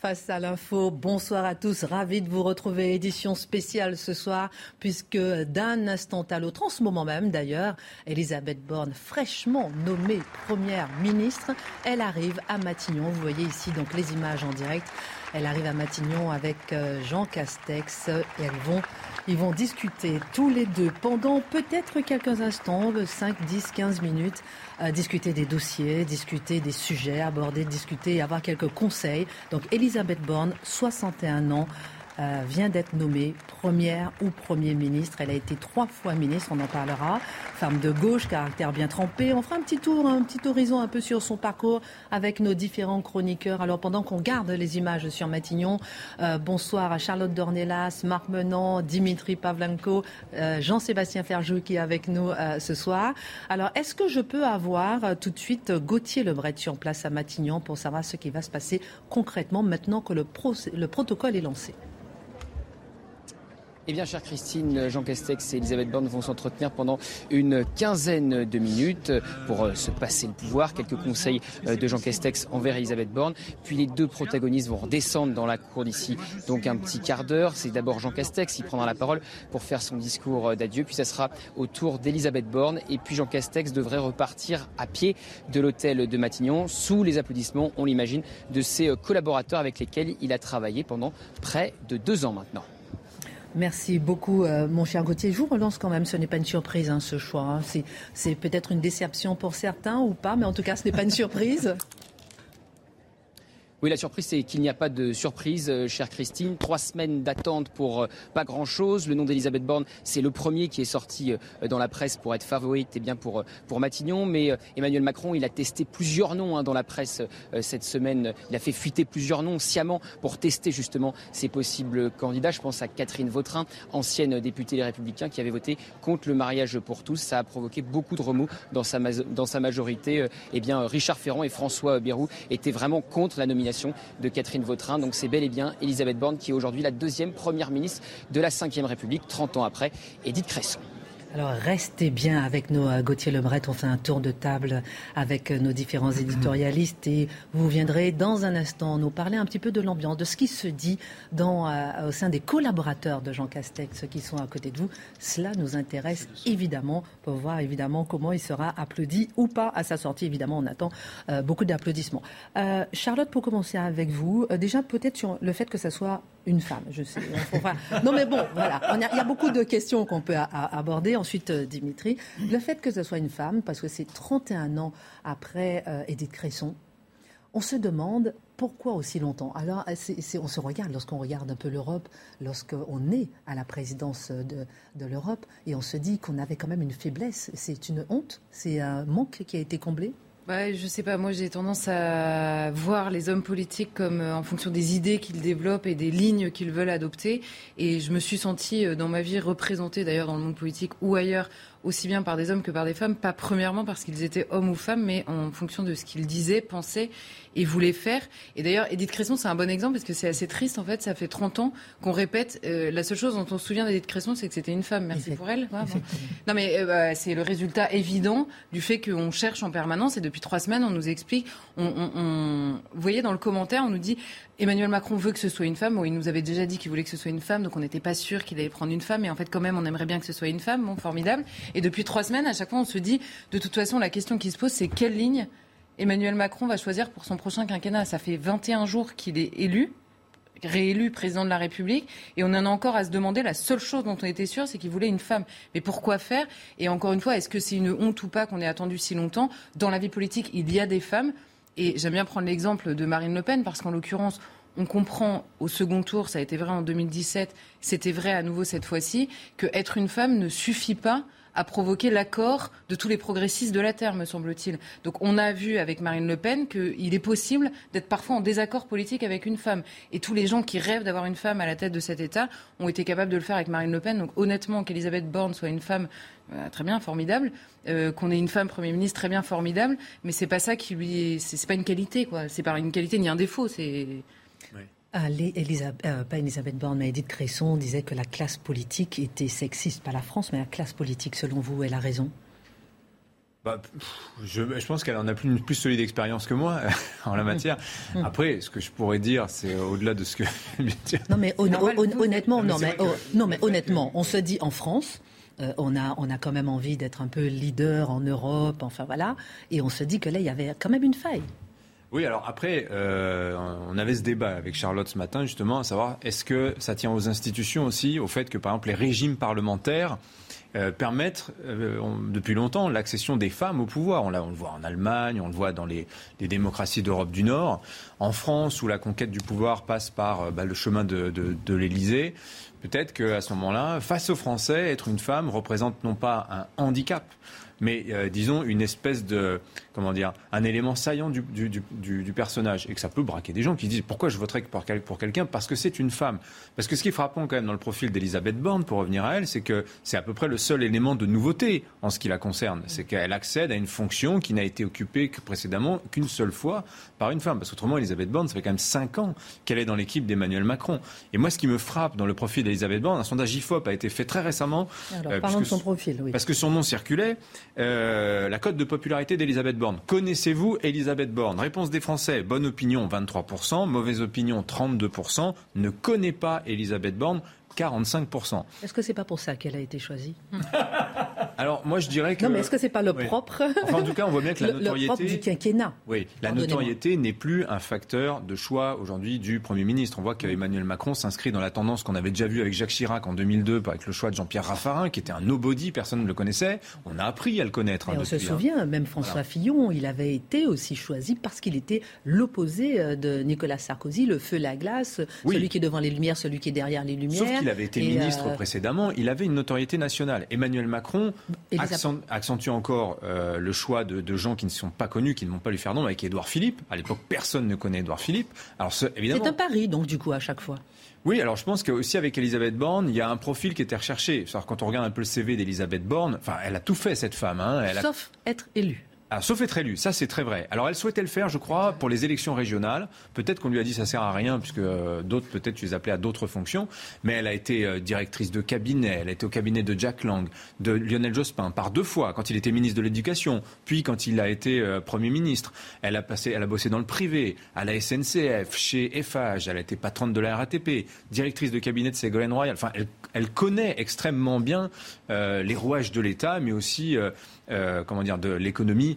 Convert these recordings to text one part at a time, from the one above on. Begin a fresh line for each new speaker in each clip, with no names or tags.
Face à l'info, bonsoir à tous, ravi de vous retrouver. Édition spéciale ce soir, puisque d'un instant à l'autre, en ce moment même d'ailleurs, Elisabeth Borne, fraîchement nommée première ministre, elle arrive à Matignon. Vous voyez ici donc les images en direct. Elle arrive à Matignon avec euh, Jean Castex et elles vont, ils vont discuter tous les deux pendant peut-être quelques instants, 5, 10, 15 minutes, discuter des dossiers, discuter des sujets abordés, discuter et avoir quelques conseils. Donc Elisabeth Borne, 61 ans. Euh, vient d'être nommée première ou premier ministre. Elle a été trois fois ministre, on en parlera. Femme de gauche, caractère bien trempé. On fera un petit tour, un petit horizon un peu sur son parcours avec nos différents chroniqueurs. Alors pendant qu'on garde les images sur Matignon, euh, bonsoir à Charlotte Dornelas, Marc Menant, Dimitri Pavlenko, euh, Jean-Sébastien Ferjou qui est avec nous ce soir. Alors est-ce que je peux avoir tout de suite Gauthier Lebret sur place à Matignon pour savoir ce qui va se passer concrètement maintenant que le, le protocole est lancé?
Eh bien, chère Christine, Jean Castex et Elisabeth Borne vont s'entretenir pendant une quinzaine de minutes pour euh, se passer le pouvoir. Quelques conseils euh, de Jean Castex envers Elisabeth Borne. Puis les deux protagonistes vont redescendre dans la cour d'ici, donc un petit quart d'heure. C'est d'abord Jean Castex qui prendra la parole pour faire son discours euh, d'adieu. Puis ça sera au tour d'Elisabeth Borne. Et puis Jean Castex devrait repartir à pied de l'hôtel de Matignon sous les applaudissements, on l'imagine, de ses collaborateurs avec lesquels il a travaillé pendant près de deux ans maintenant.
Merci beaucoup, euh, mon cher Gauthier. Je vous relance quand même. Ce n'est pas une surprise, hein, ce choix. Hein. C'est peut-être une déception pour certains ou pas, mais en tout cas, ce n'est pas une surprise.
Oui, la surprise, c'est qu'il n'y a pas de surprise, euh, chère Christine. Trois semaines d'attente pour euh, pas grand-chose. Le nom d'Elisabeth Borne, c'est le premier qui est sorti euh, dans la presse pour être favorite et eh bien pour, pour Matignon. Mais Emmanuel Macron, il a testé plusieurs noms hein, dans la presse cette semaine. Il a fait fuiter plusieurs noms sciemment pour tester justement ses possibles candidats. Je pense à Catherine Vautrin, ancienne députée des Républicains, qui avait voté contre le mariage pour tous. Ça a provoqué beaucoup de remous dans sa, dans sa majorité. Eh bien, Richard Ferrand et François Bayrou étaient vraiment contre la nomination de Catherine Vautrin. Donc c'est bel et bien Elisabeth Borne qui est aujourd'hui la deuxième première ministre de la Ve République, 30 ans après Edith Cresson.
Alors restez bien avec nous, euh, Gauthier Lebret. On fait un tour de table avec euh, nos différents éditorialistes et vous viendrez dans un instant nous parler un petit peu de l'ambiance, de ce qui se dit dans, euh, au sein des collaborateurs de Jean Castex qui sont à côté de vous. Cela nous intéresse évidemment pour voir évidemment comment il sera applaudi ou pas à sa sortie. Évidemment, on attend beaucoup d'applaudissements. Charlotte, pour commencer avec vous, déjà peut-être sur le fait que ça soit une femme. Je sais. non mais bon, voilà. Il y a beaucoup de questions qu'on peut aborder ensuite euh, Dimitri. Le fait que ce soit une femme, parce que c'est 31 ans après euh, Edith Cresson, on se demande pourquoi aussi longtemps Alors, on se regarde lorsqu'on regarde un peu l'Europe, lorsqu'on est à la présidence de, de l'Europe, et on se dit qu'on avait quand même une faiblesse. C'est une honte, c'est un manque qui a été comblé
Ouais, je sais pas, moi j'ai tendance à voir les hommes politiques comme euh, en fonction des idées qu'ils développent et des lignes qu'ils veulent adopter. Et je me suis sentie euh, dans ma vie représentée d'ailleurs dans le monde politique ou ailleurs aussi bien par des hommes que par des femmes, pas premièrement parce qu'ils étaient hommes ou femmes, mais en fonction de ce qu'ils disaient, pensaient et voulaient faire. Et d'ailleurs, Edith Cresson, c'est un bon exemple parce que c'est assez triste, en fait, ça fait 30 ans qu'on répète, euh, la seule chose dont on se souvient d'Edith Cresson, c'est que c'était une femme. Merci pour elle. Non, mais euh, bah, c'est le résultat évident du fait qu'on cherche en permanence et depuis trois semaines, on nous explique, on, on, on... vous voyez dans le commentaire, on nous dit, Emmanuel Macron veut que ce soit une femme. Il nous avait déjà dit qu'il voulait que ce soit une femme, donc on n'était pas sûr qu'il allait prendre une femme. Et en fait, quand même, on aimerait bien que ce soit une femme. Bon, formidable. Et depuis trois semaines, à chaque fois, on se dit, de toute façon, la question qui se pose, c'est quelle ligne Emmanuel Macron va choisir pour son prochain quinquennat. Ça fait 21 jours qu'il est élu réélu président de la République et on en a encore à se demander la seule chose dont on était sûr c'est qu'il voulait une femme mais pourquoi faire et encore une fois est-ce que c'est une honte ou pas qu'on ait attendu si longtemps dans la vie politique il y a des femmes et j'aime bien prendre l'exemple de Marine Le Pen parce qu'en l'occurrence on comprend au second tour, ça a été vrai en 2017, c'était vrai à nouveau cette fois-ci, que être une femme ne suffit pas a provoqué l'accord de tous les progressistes de la Terre, me semble-t-il. Donc on a vu avec Marine Le Pen qu'il est possible d'être parfois en désaccord politique avec une femme. Et tous les gens qui rêvent d'avoir une femme à la tête de cet État ont été capables de le faire avec Marine Le Pen. Donc honnêtement, qu'Elisabeth Borne soit une femme très bien, formidable, euh, qu'on ait une femme Premier ministre très bien, formidable, mais c'est pas ça qui lui, c'est pas une qualité, quoi. C'est pas une qualité ni un défaut, c'est.
Ah, euh, pas Elisabeth Borne, mais Edith Cresson disait que la classe politique était sexiste. Pas la France, mais la classe politique, selon vous, elle a raison?
Bah, je, pense qu'elle en a plus, une plus solide expérience que moi en la matière. Mm. Après, ce que je pourrais dire, c'est au-delà de ce que.
non, mais honnêtement, non, mais, non, mais honnêtement, on se dit en France. Euh, on, a, on a quand même envie d'être un peu leader en Europe, enfin voilà, et on se dit que là, il y avait quand même une faille.
Oui, alors après, euh, on avait ce débat avec Charlotte ce matin, justement, à savoir est-ce que ça tient aux institutions aussi, au fait que, par exemple, les régimes parlementaires euh, permettent euh, depuis longtemps l'accession des femmes au pouvoir. On, le voit en Allemagne, on le voit dans les, démocraties d'Europe du Nord. En France, où la conquête du pouvoir passe par bah, le chemin de, de, de l'Élysée, peut-être qu'à ce moment-là, face aux Français, être une femme représente non pas un handicap, mais disons une espèce de comment dire, un élément saillant du, du, personnage et que ça peut braquer des gens qui disent pourquoi je voterais pour, pour quelqu'un parce que c'est une femme? Parce que ce qui est frappant quand même dans le profil d'Elisabeth Borne, pour revenir à elle, c'est que c'est à peu près le seul élément de nouveauté en ce qui la concerne. C'est qu'elle accède à une fonction qui n'a été occupée que précédemment qu'une seule fois par une femme. Parce qu'autrement, Elisabeth Borne, ça fait quand même cinq ans qu'elle est dans l'équipe d'Emmanuel Macron. Et moi, ce qui me frappe dans le profil d'Elisabeth Borne, un sondage IFOP a été fait très récemment.
Alors, euh, parlons de son profil, oui.
Parce que son nom circulait. Euh, la cote de popularité d'Elisabeth Borne. Connaissez-vous Elisabeth Borne? Réponse des Français, bonne opinion 23%, mauvaise opinion 32%, ne connaît pas Elisabeth Borne 45%.
Est-ce que c'est pas pour ça qu'elle a été choisie
Alors moi je dirais que
non mais est-ce que c'est pas le propre
En tout cas on voit bien que la notoriété
le propre du quinquennat.
Oui, la notoriété n'est plus un facteur de choix aujourd'hui du Premier ministre. On voit qu'Emmanuel Macron s'inscrit dans la tendance qu'on avait déjà vue avec Jacques Chirac en 2002 avec le choix de Jean-Pierre Raffarin qui était un nobody, personne ne le connaissait. On a appris à le connaître.
Hein, on se hein. souvient, même François Fillon, il avait été aussi choisi parce qu'il était l'opposé euh, de Nicolas Sarkozy, le feu, la glace, celui qui est devant les lumières, celui qui est derrière les lumières.
Avait été ministre euh, précédemment, il avait une notoriété nationale. Emmanuel Macron accentue encore euh, le choix de, gens qui ne sont pas connus, qui ne vont pas lui faire nom, avec Édouard Philippe. À l'époque, personne ne connaît Édouard Philippe.
Alors, c'est un pari, donc, du coup, à chaque fois.
Oui, alors je pense qu'aussi avec Elisabeth Borne, il y a un profil qui était recherché. quand on regarde un peu le CV d'Elisabeth Borne, enfin, elle a tout fait cette femme. Hein.
Sauf être élue.
Alors, sauf être élue, ça c'est très vrai. Alors elle souhaitait le faire, je crois, pour les élections régionales. Peut-être qu'on lui a dit ça sert à rien, puisque euh, d'autres, peut-être, tu les appelais à d'autres fonctions. Mais elle a été euh, directrice de cabinet, elle a été au cabinet de Jack Lang, de Lionel Jospin, par deux fois, quand il était ministre de l'Éducation, puis quand il a été euh, Premier ministre. Elle a, passé, elle a bossé dans le privé, à la SNCF, chez Eiffage, elle a été patronne de la RATP, directrice de cabinet de Ségolène Royal. Enfin, elle, elle connaît extrêmement bien les rouages de l'État, mais aussi comment dire, de l'économie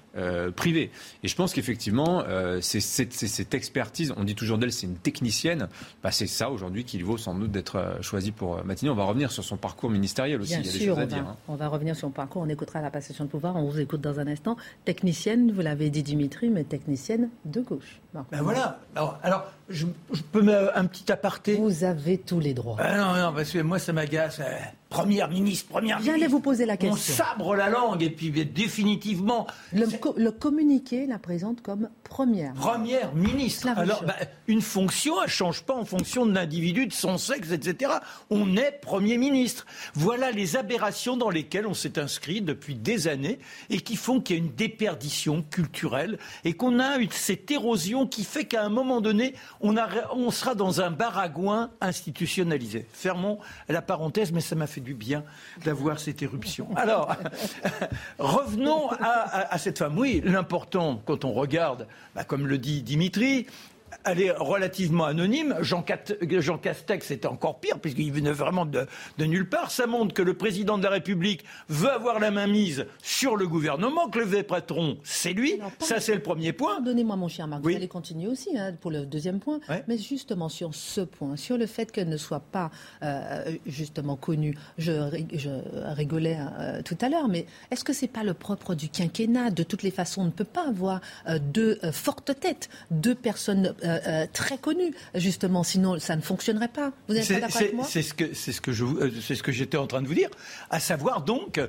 euh, privée. Et je pense qu'effectivement, euh, c'est cette, expertise, on dit toujours d'elle, c'est une technicienne, bah, c'est ça aujourd'hui qu'il vaut sans doute d'être choisi pour Matignon. On va revenir sur son parcours ministériel aussi.
Bien sûr, on, va, hein. on va revenir sur son parcours, on écoutera la passation de pouvoir, on vous écoute dans un instant. Technicienne, vous l'avez dit Dimitri, mais technicienne de gauche.
Ben voilà. Alors, je, peux mettre un petit aparté.
Vous avez tous les droits.
Ah non, non, parce que moi, ça m'agace. Première ministre, première ministre.
J'allais vous poser la question.
On sabre la langue et puis définitivement.
Le, communiqué la présente comme première.
Première ministre. Alors, bah, une fonction, elle ne change pas en fonction de l'individu, de son sexe, etc. On est Premier ministre. Voilà les aberrations dans lesquelles on s'est inscrit depuis des années et qui font qu'il y a une déperdition culturelle et qu'on a eu cette érosion qui fait qu'à un moment donné, on, on sera dans un baragouin institutionnalisé. Fermons la parenthèse, mais ça m'a fait du bien d'avoir cette éruption. Alors, revenons à, cette femme. Oui, l'important, quand on regarde, bah, comme le dit Dimitri, elle est relativement anonyme. Jean, Castex, était encore pire, puisqu'il venait vraiment de, nulle part. Ça montre que le président de la République veut avoir la main mise sur le gouvernement, que le vrai patron, c'est lui. Ça, c'est le premier point.
Donnez-moi, mon cher Marc, vous allez continuer aussi hein, pour le deuxième point. Mais justement, sur ce point, sur le fait qu'elle ne soit pas euh, justement connue, je, rigolais euh, tout à l'heure, mais est-ce que c'est pas le propre du quinquennat? De toutes les façons, on ne peut pas avoir euh, deux fortes têtes, deux personnes très connu, justement. Sinon, ça ne fonctionnerait pas. Vous n'êtes pas d'accord avec moi
C'est ce que c'est ce que je c'est ce que j'étais en train de vous dire, à savoir donc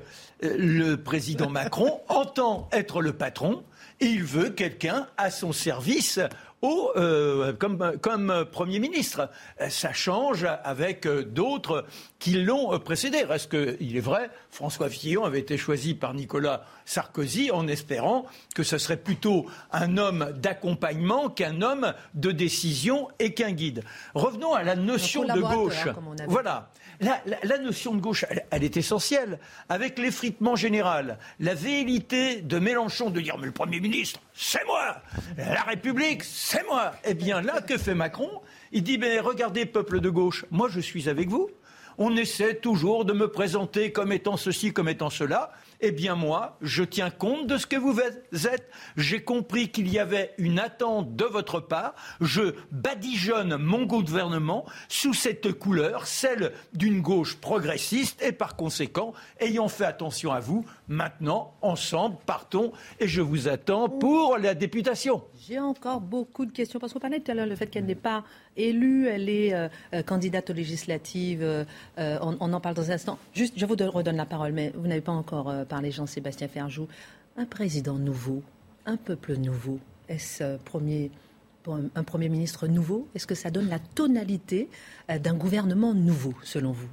le président Macron entend être le patron et il veut quelqu'un à son service euh, comme, comme Premier ministre. Ça change avec d'autres qui l'ont précédé. Reste qu'il est vrai, François Fillon avait été choisi par Nicolas Sarkozy en espérant que ce serait plutôt un homme d'accompagnement qu'un homme de décision et qu'un guide. Revenons à la notion de gauche. voilà. La, notion de gauche, elle, est essentielle. Avec l'effritement général, la véhilité de Mélenchon de dire Mais le Premier ministre, c'est moi La République, c'est moi Eh bien là, que fait Macron? Il dit Mais regardez, peuple de gauche, moi je suis avec vous. On essaie toujours de me présenter comme étant ceci, comme étant cela. Eh bien moi, je tiens compte de ce que vous êtes. J'ai compris qu'il y avait une attente de votre part. Je badigeonne mon gouvernement sous cette couleur, celle d'une gauche progressiste, et par conséquent, ayant fait attention à vous, maintenant, ensemble, partons, et je vous attends pour la députation.
J'ai encore beaucoup de questions, parce qu'on parlait tout à l'heure le fait qu'elle n'est pas élue, elle est euh, euh, candidate aux législatives, euh, on, en parle dans un instant. Juste, je vous redonne la parole, mais vous n'avez pas encore parlé, Jean-Sébastien Ferjou. Un président nouveau, un peuple nouveau, est-ce premier, un Premier ministre nouveau? Est-ce que ça donne la tonalité d'un gouvernement nouveau, selon vous?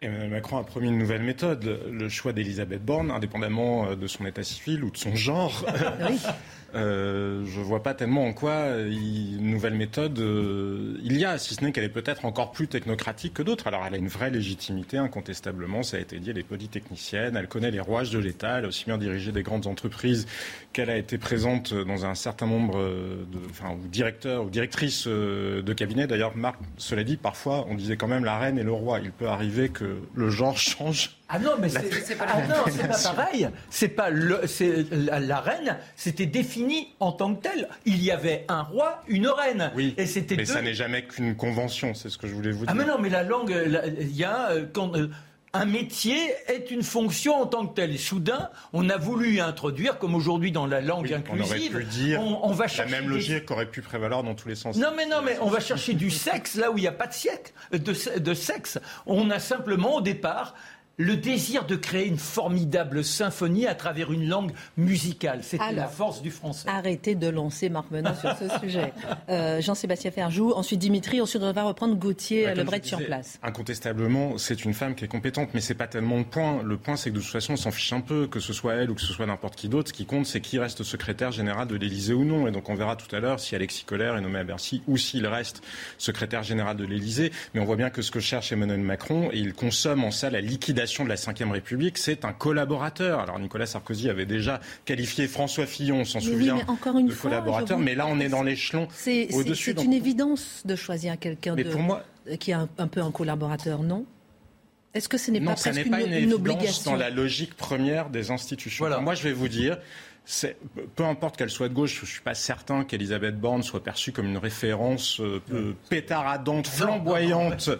Emmanuel Macron a promis une nouvelle méthode, le choix d'Elisabeth Borne, indépendamment de son état civil ou de son genre. Oui. Euh, je vois pas tellement en quoi une nouvelle méthode euh, il y a, si ce n'est qu'elle est peut-être encore plus technocratique que d'autres. Alors elle a une vraie légitimité, incontestablement, ça a été dit, elle est polytechnicienne, elle connaît les rouages de l'État, elle a aussi bien dirigé des grandes entreprises qu'elle a été présente dans un certain nombre de, enfin, ou directeurs ou directrices euh, de cabinet. D'ailleurs, Marc, cela dit, parfois on disait quand même la reine et le roi. Il peut arriver que le genre change
ah non, mais c'est pas, ah pas, pareil. C'est pas le, la, la, reine, c'était défini en tant que tel. Il y avait un roi, une reine.
Oui. Et c'était. Mais ça n'est jamais qu'une convention. C'est ce que je voulais vous dire.
Ah mais non, mais la langue, il y a euh, quand. Euh, un métier est une fonction en tant que telle. Et soudain, on a voulu introduire, comme aujourd'hui dans la langue inclusive,
on, aurait pu dire on, va chercher la même logique qu'aurait pu prévaloir dans tous les sens.
Non, mais non, mais on va chercher du sexe là où il n'y a pas de, siècle, de, de sexe. On a simplement au départ le désir de créer une formidable symphonie à travers une langue musicale. C'était la force du français.
Arrêtez de lancer Marc Menon sur ce sujet. Euh, Jean-Sébastien Ferjou, ensuite Dimitri, ensuite on va reprendre Gauthier bah, Lebret sur place.
Incontestablement, c'est une femme qui est compétente, mais c'est pas tellement le point. Le point, c'est que de toute façon, on s'en fiche un peu, que ce soit elle ou que ce soit n'importe qui d'autre. Ce qui compte, c'est qui reste secrétaire général de l'Élysée ou non. Et donc on verra tout à l'heure si Alexis Collère est nommé à Bercy ou s'il reste secrétaire général de l'Élysée. Mais on voit bien que ce que cherche Emmanuel Macron, et il consomme en ça la liquidation de la Ve République, c'est un collaborateur. Alors Nicolas Sarkozy avait déjà qualifié François Fillon, on s'en souvient,
encore une
de collaborateur, mais là on est dans l'échelon au-dessus.
C'est une évidence de choisir quelqu'un de... qui est un, peu un collaborateur, non? Est-ce que ce n'est pas presque
une,
une, une,
obligation? dans la logique première des institutions voilà. Moi, je vais vous dire, peu importe qu'elle soit de gauche, je ne suis pas certain qu'Elisabeth Borne soit perçue comme une référence euh, pétaradante, flamboyante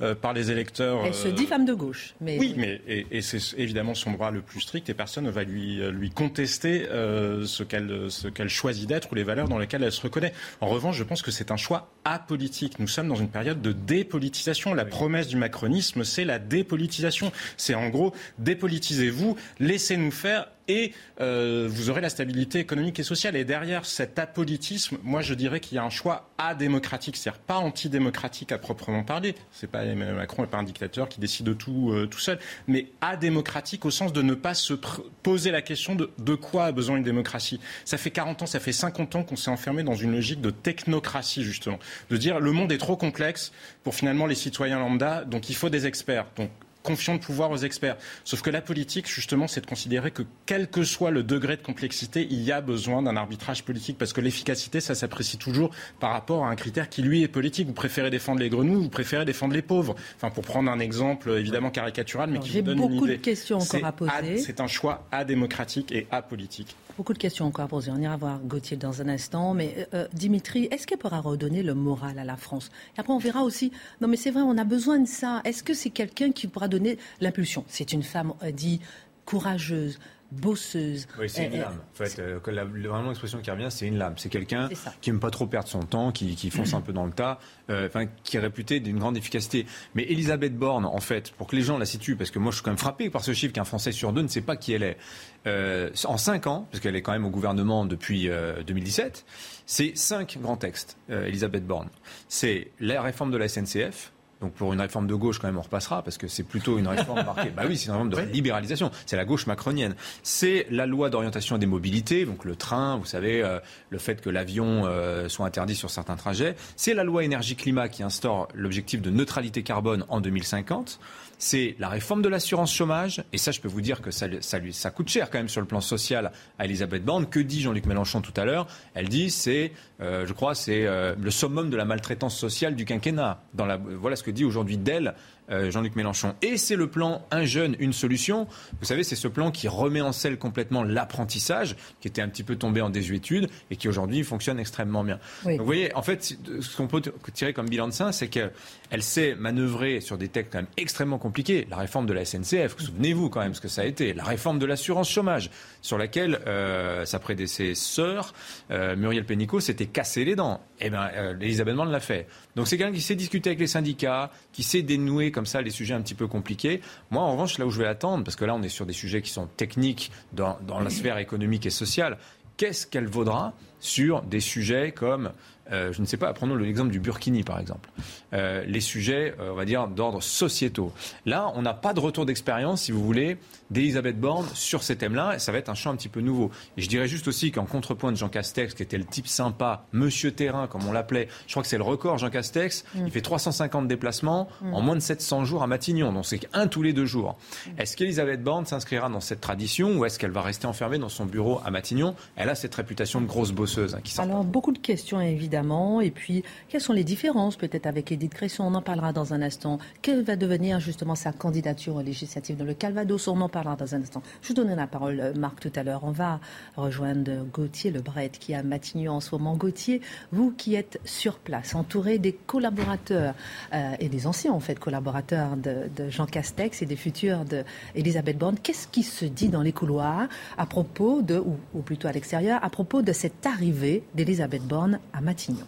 euh, par les électeurs.
Elle se dit euh, femme de gauche.
Mais... Oui, mais et, c'est évidemment son droit le plus strict et personne ne va lui, lui contester ce qu'elle qu'elle choisit d'être ou les valeurs dans lesquelles elle se reconnaît. En revanche, je pense que c'est un choix apolitique. Nous sommes dans une période de dépolitisation. La promesse du macronisme, c'est la dépolitisation. C'est en gros dépolitisez-vous, laissez-nous faire et euh, vous aurez la stabilité économique et sociale. Et derrière cet apolitisme, moi je dirais qu'il y a un choix adémocratique, c'est-à-dire pas antidémocratique à proprement parler. C'est pas Emmanuel Macron n'est pas un dictateur qui décide de tout euh, tout seul, mais adémocratique au sens de ne pas se poser la question de de quoi a besoin une démocratie. Ça fait 40 ans, ça fait 50 ans qu'on s'est enfermé dans une logique de technocratie justement, de dire le monde est trop complexe pour finalement les citoyens lambda, donc il faut des experts. Donc confiant le pouvoir aux experts. Sauf que la politique, justement, c'est de considérer que quel que soit le degré de complexité, il y a besoin d'un arbitrage politique parce que l'efficacité, ça s'apprécie toujours par rapport à un critère qui, lui, est politique. Vous préférez défendre les grenouilles, vous préférez défendre les pauvres. Enfin, pour prendre un exemple évidemment caricatural, mais qui vous donne une idée.
J'ai beaucoup de questions encore à poser.
C'est un choix adémocratique et apolitique.
Beaucoup de questions encore à poser. On ira voir Gauthier dans un instant. Mais euh, euh, Dimitri, est-ce qu'elle pourra redonner le moral à la France? Et après, on verra aussi. Non, mais c'est vrai, on a besoin de ça. Est-ce que c'est quelqu'un qui pourra donner l'impulsion? C'est une femme, euh, dit, courageuse, bosseuse.
Oui, c'est une lame. En fait, vraiment l'expression qui revient, c'est une lame. C'est quelqu'un qui n'aime pas trop perdre son temps, qui, fonce un peu dans le tas, enfin, qui est réputé d'une grande efficacité. Mais Elisabeth Borne, en fait, pour que les gens la situent, parce que moi je suis quand même frappé par ce chiffre qu'un Français sur deux ne sait pas qui elle est. en cinq ans, parce qu'elle est quand même au gouvernement depuis 2017, c'est cinq grands textes, Elisabeth Borne. C'est la réforme de la SNCF, donc pour une réforme de gauche, quand même, on repassera, parce que c'est plutôt une réforme marquée. Bah oui, c'est une réforme de libéralisation. C'est la gauche macronienne. C'est la loi d'orientation des mobilités, donc le train, vous savez, euh, le fait que l'avion euh, soit interdit sur certains trajets. C'est la loi énergie-climat qui instaure l'objectif de neutralité carbone en 2050 c'est la réforme de l'assurance chômage. Et ça, je peux vous dire que ça, lui, ça coûte cher quand même sur le plan social à Elisabeth Borne. Que dit Jean-Luc Mélenchon tout à l'heure? Elle dit c'est, euh, je crois, c'est euh, le summum de la maltraitance sociale du quinquennat. Voilà ce que dit aujourd'hui d'elle Jean-Luc Mélenchon. Et c'est le plan Un jeune, une solution. Vous savez, c'est ce plan qui remet en selle complètement l'apprentissage, qui était un petit peu tombé en désuétude et qui aujourd'hui fonctionne extrêmement bien. Donc vous voyez, en fait, ce qu'on peut tirer comme bilan de ça, c'est qu'elle sait manœuvrer sur des textes quand même extrêmement compliqués. La réforme de la SNCF, souvenez-vous quand même ce que ça a été. La réforme de l'assurance chômage, sur laquelle euh, sa prédécesseur, euh, Muriel Pénicaud, s'était cassé les dents. Eh bien, Elisabeth Borne l'a fait. Donc c'est quelqu'un qui sait discuter avec les syndicats, qui sait dénouer comme ça les sujets un petit peu compliqués. Moi, en revanche, là où je vais attendre, parce que là, on est sur des sujets qui sont techniques dans, dans la sphère économique et sociale, qu'est-ce qu'elle vaudra sur des sujets comme euh, je ne sais pas, prenons l'exemple du Burkini par exemple. Euh, les sujets, euh, on va dire, d'ordre sociétaux. Là, on n'a pas de retour d'expérience, si vous voulez, d'Elisabeth Borne sur ces thèmes-là. Et ça va être un champ un petit peu nouveau. Et je dirais juste aussi qu'en contrepoint de Jean Castex, qui était le type sympa, monsieur terrain, comme on l'appelait, je crois que c'est le record, Jean Castex, mm. il fait 350 déplacements mm. en moins de 700 jours à Matignon. Donc c'est un tous les deux jours. Mm. Est-ce qu'Elisabeth Borne s'inscrira dans cette tradition ou est-ce qu'elle va rester enfermée dans son bureau à Matignon? Elle a cette réputation de grosse Hein,
Alors, beaucoup de questions, évidemment. Et puis, quelles sont les différences peut-être avec Edith Cresson? On en parlera dans un instant. Quelle va devenir justement sa candidature législative dans le Calvados? On en parlera dans un instant. Je vous donne la parole, euh, Marc, tout à l'heure. On va rejoindre Gauthier Lebret qui est à Matignon en ce moment. Gauthier, vous qui êtes sur place, entouré des collaborateurs euh, et des anciens en fait collaborateurs de, Jean Castex et des futurs d'Elisabeth Borne, qu'est-ce qui se dit dans les couloirs à propos de, ou plutôt à l'extérieur, à propos de cette arrivée d'Elisabeth Borne à Matignon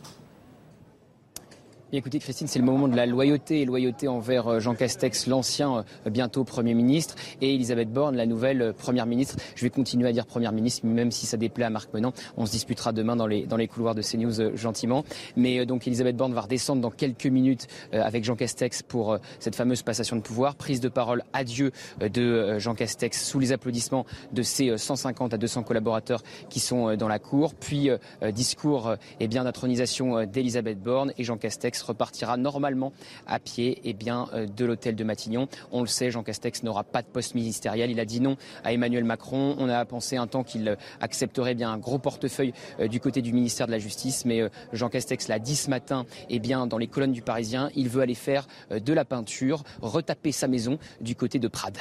écoutez, Christine, c'est le moment de la loyauté, loyauté envers euh, Jean Castex, l'ancien euh, bientôt Premier ministre, et Elisabeth Borne, la nouvelle euh, Première ministre. Je vais continuer à dire Première ministre, même si ça déplaît à Marc Menant. On se disputera demain dans les, dans les couloirs de CNews gentiment. Mais donc Elisabeth Borne va redescendre dans quelques minutes avec Jean Castex pour cette fameuse passation de pouvoir. Prise de parole adieu de Jean Castex sous les applaudissements de ses 150 à 200 collaborateurs qui sont dans la cour. Puis discours et eh bien d'intronisation d'Elisabeth Borne et Jean Castex repartira normalement à pied eh bien, euh, de l'hôtel de Matignon. On le sait, Jean Castex n'aura pas de poste ministériel. Il a dit non à Emmanuel Macron. On a pensé un temps qu'il euh, accepterait bien un gros portefeuille euh, du côté du ministère de la Justice, mais Jean Castex l'a dit ce matin eh bien, dans les colonnes du Parisien. Il veut aller faire de la peinture, retaper sa maison du côté de Prades.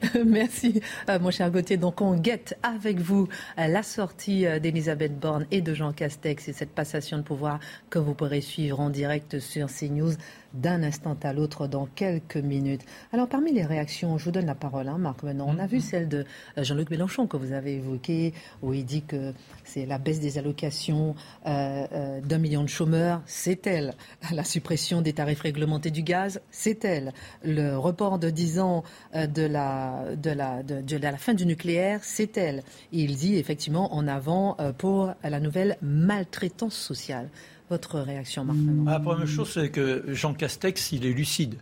Merci, euh, mon cher Gauthier. Donc, on guette avec vous euh, la sortie euh, d'Elisabeth Borne et de Jean Castex et cette passation de pouvoir que vous pourrez suivre en direct sur CNews d'un instant à l'autre dans quelques minutes. Alors, parmi les réactions, je vous donne la parole, hein, Marc. Maintenant, on a vu mm-hmm. celle de Jean-Luc Mélenchon que vous avez évoquée, où il dit que c'est la baisse des allocations d'un million de chômeurs, c'est elle. La suppression des tarifs réglementés du gaz, c'est elle. Le report de 10 ans de la de la, de, la fin du nucléaire, c'est elle. il dit effectivement en avant euh, pour la nouvelle maltraitance sociale. Votre réaction, Marc
La première chose, c'est que Jean Castex, il est lucide.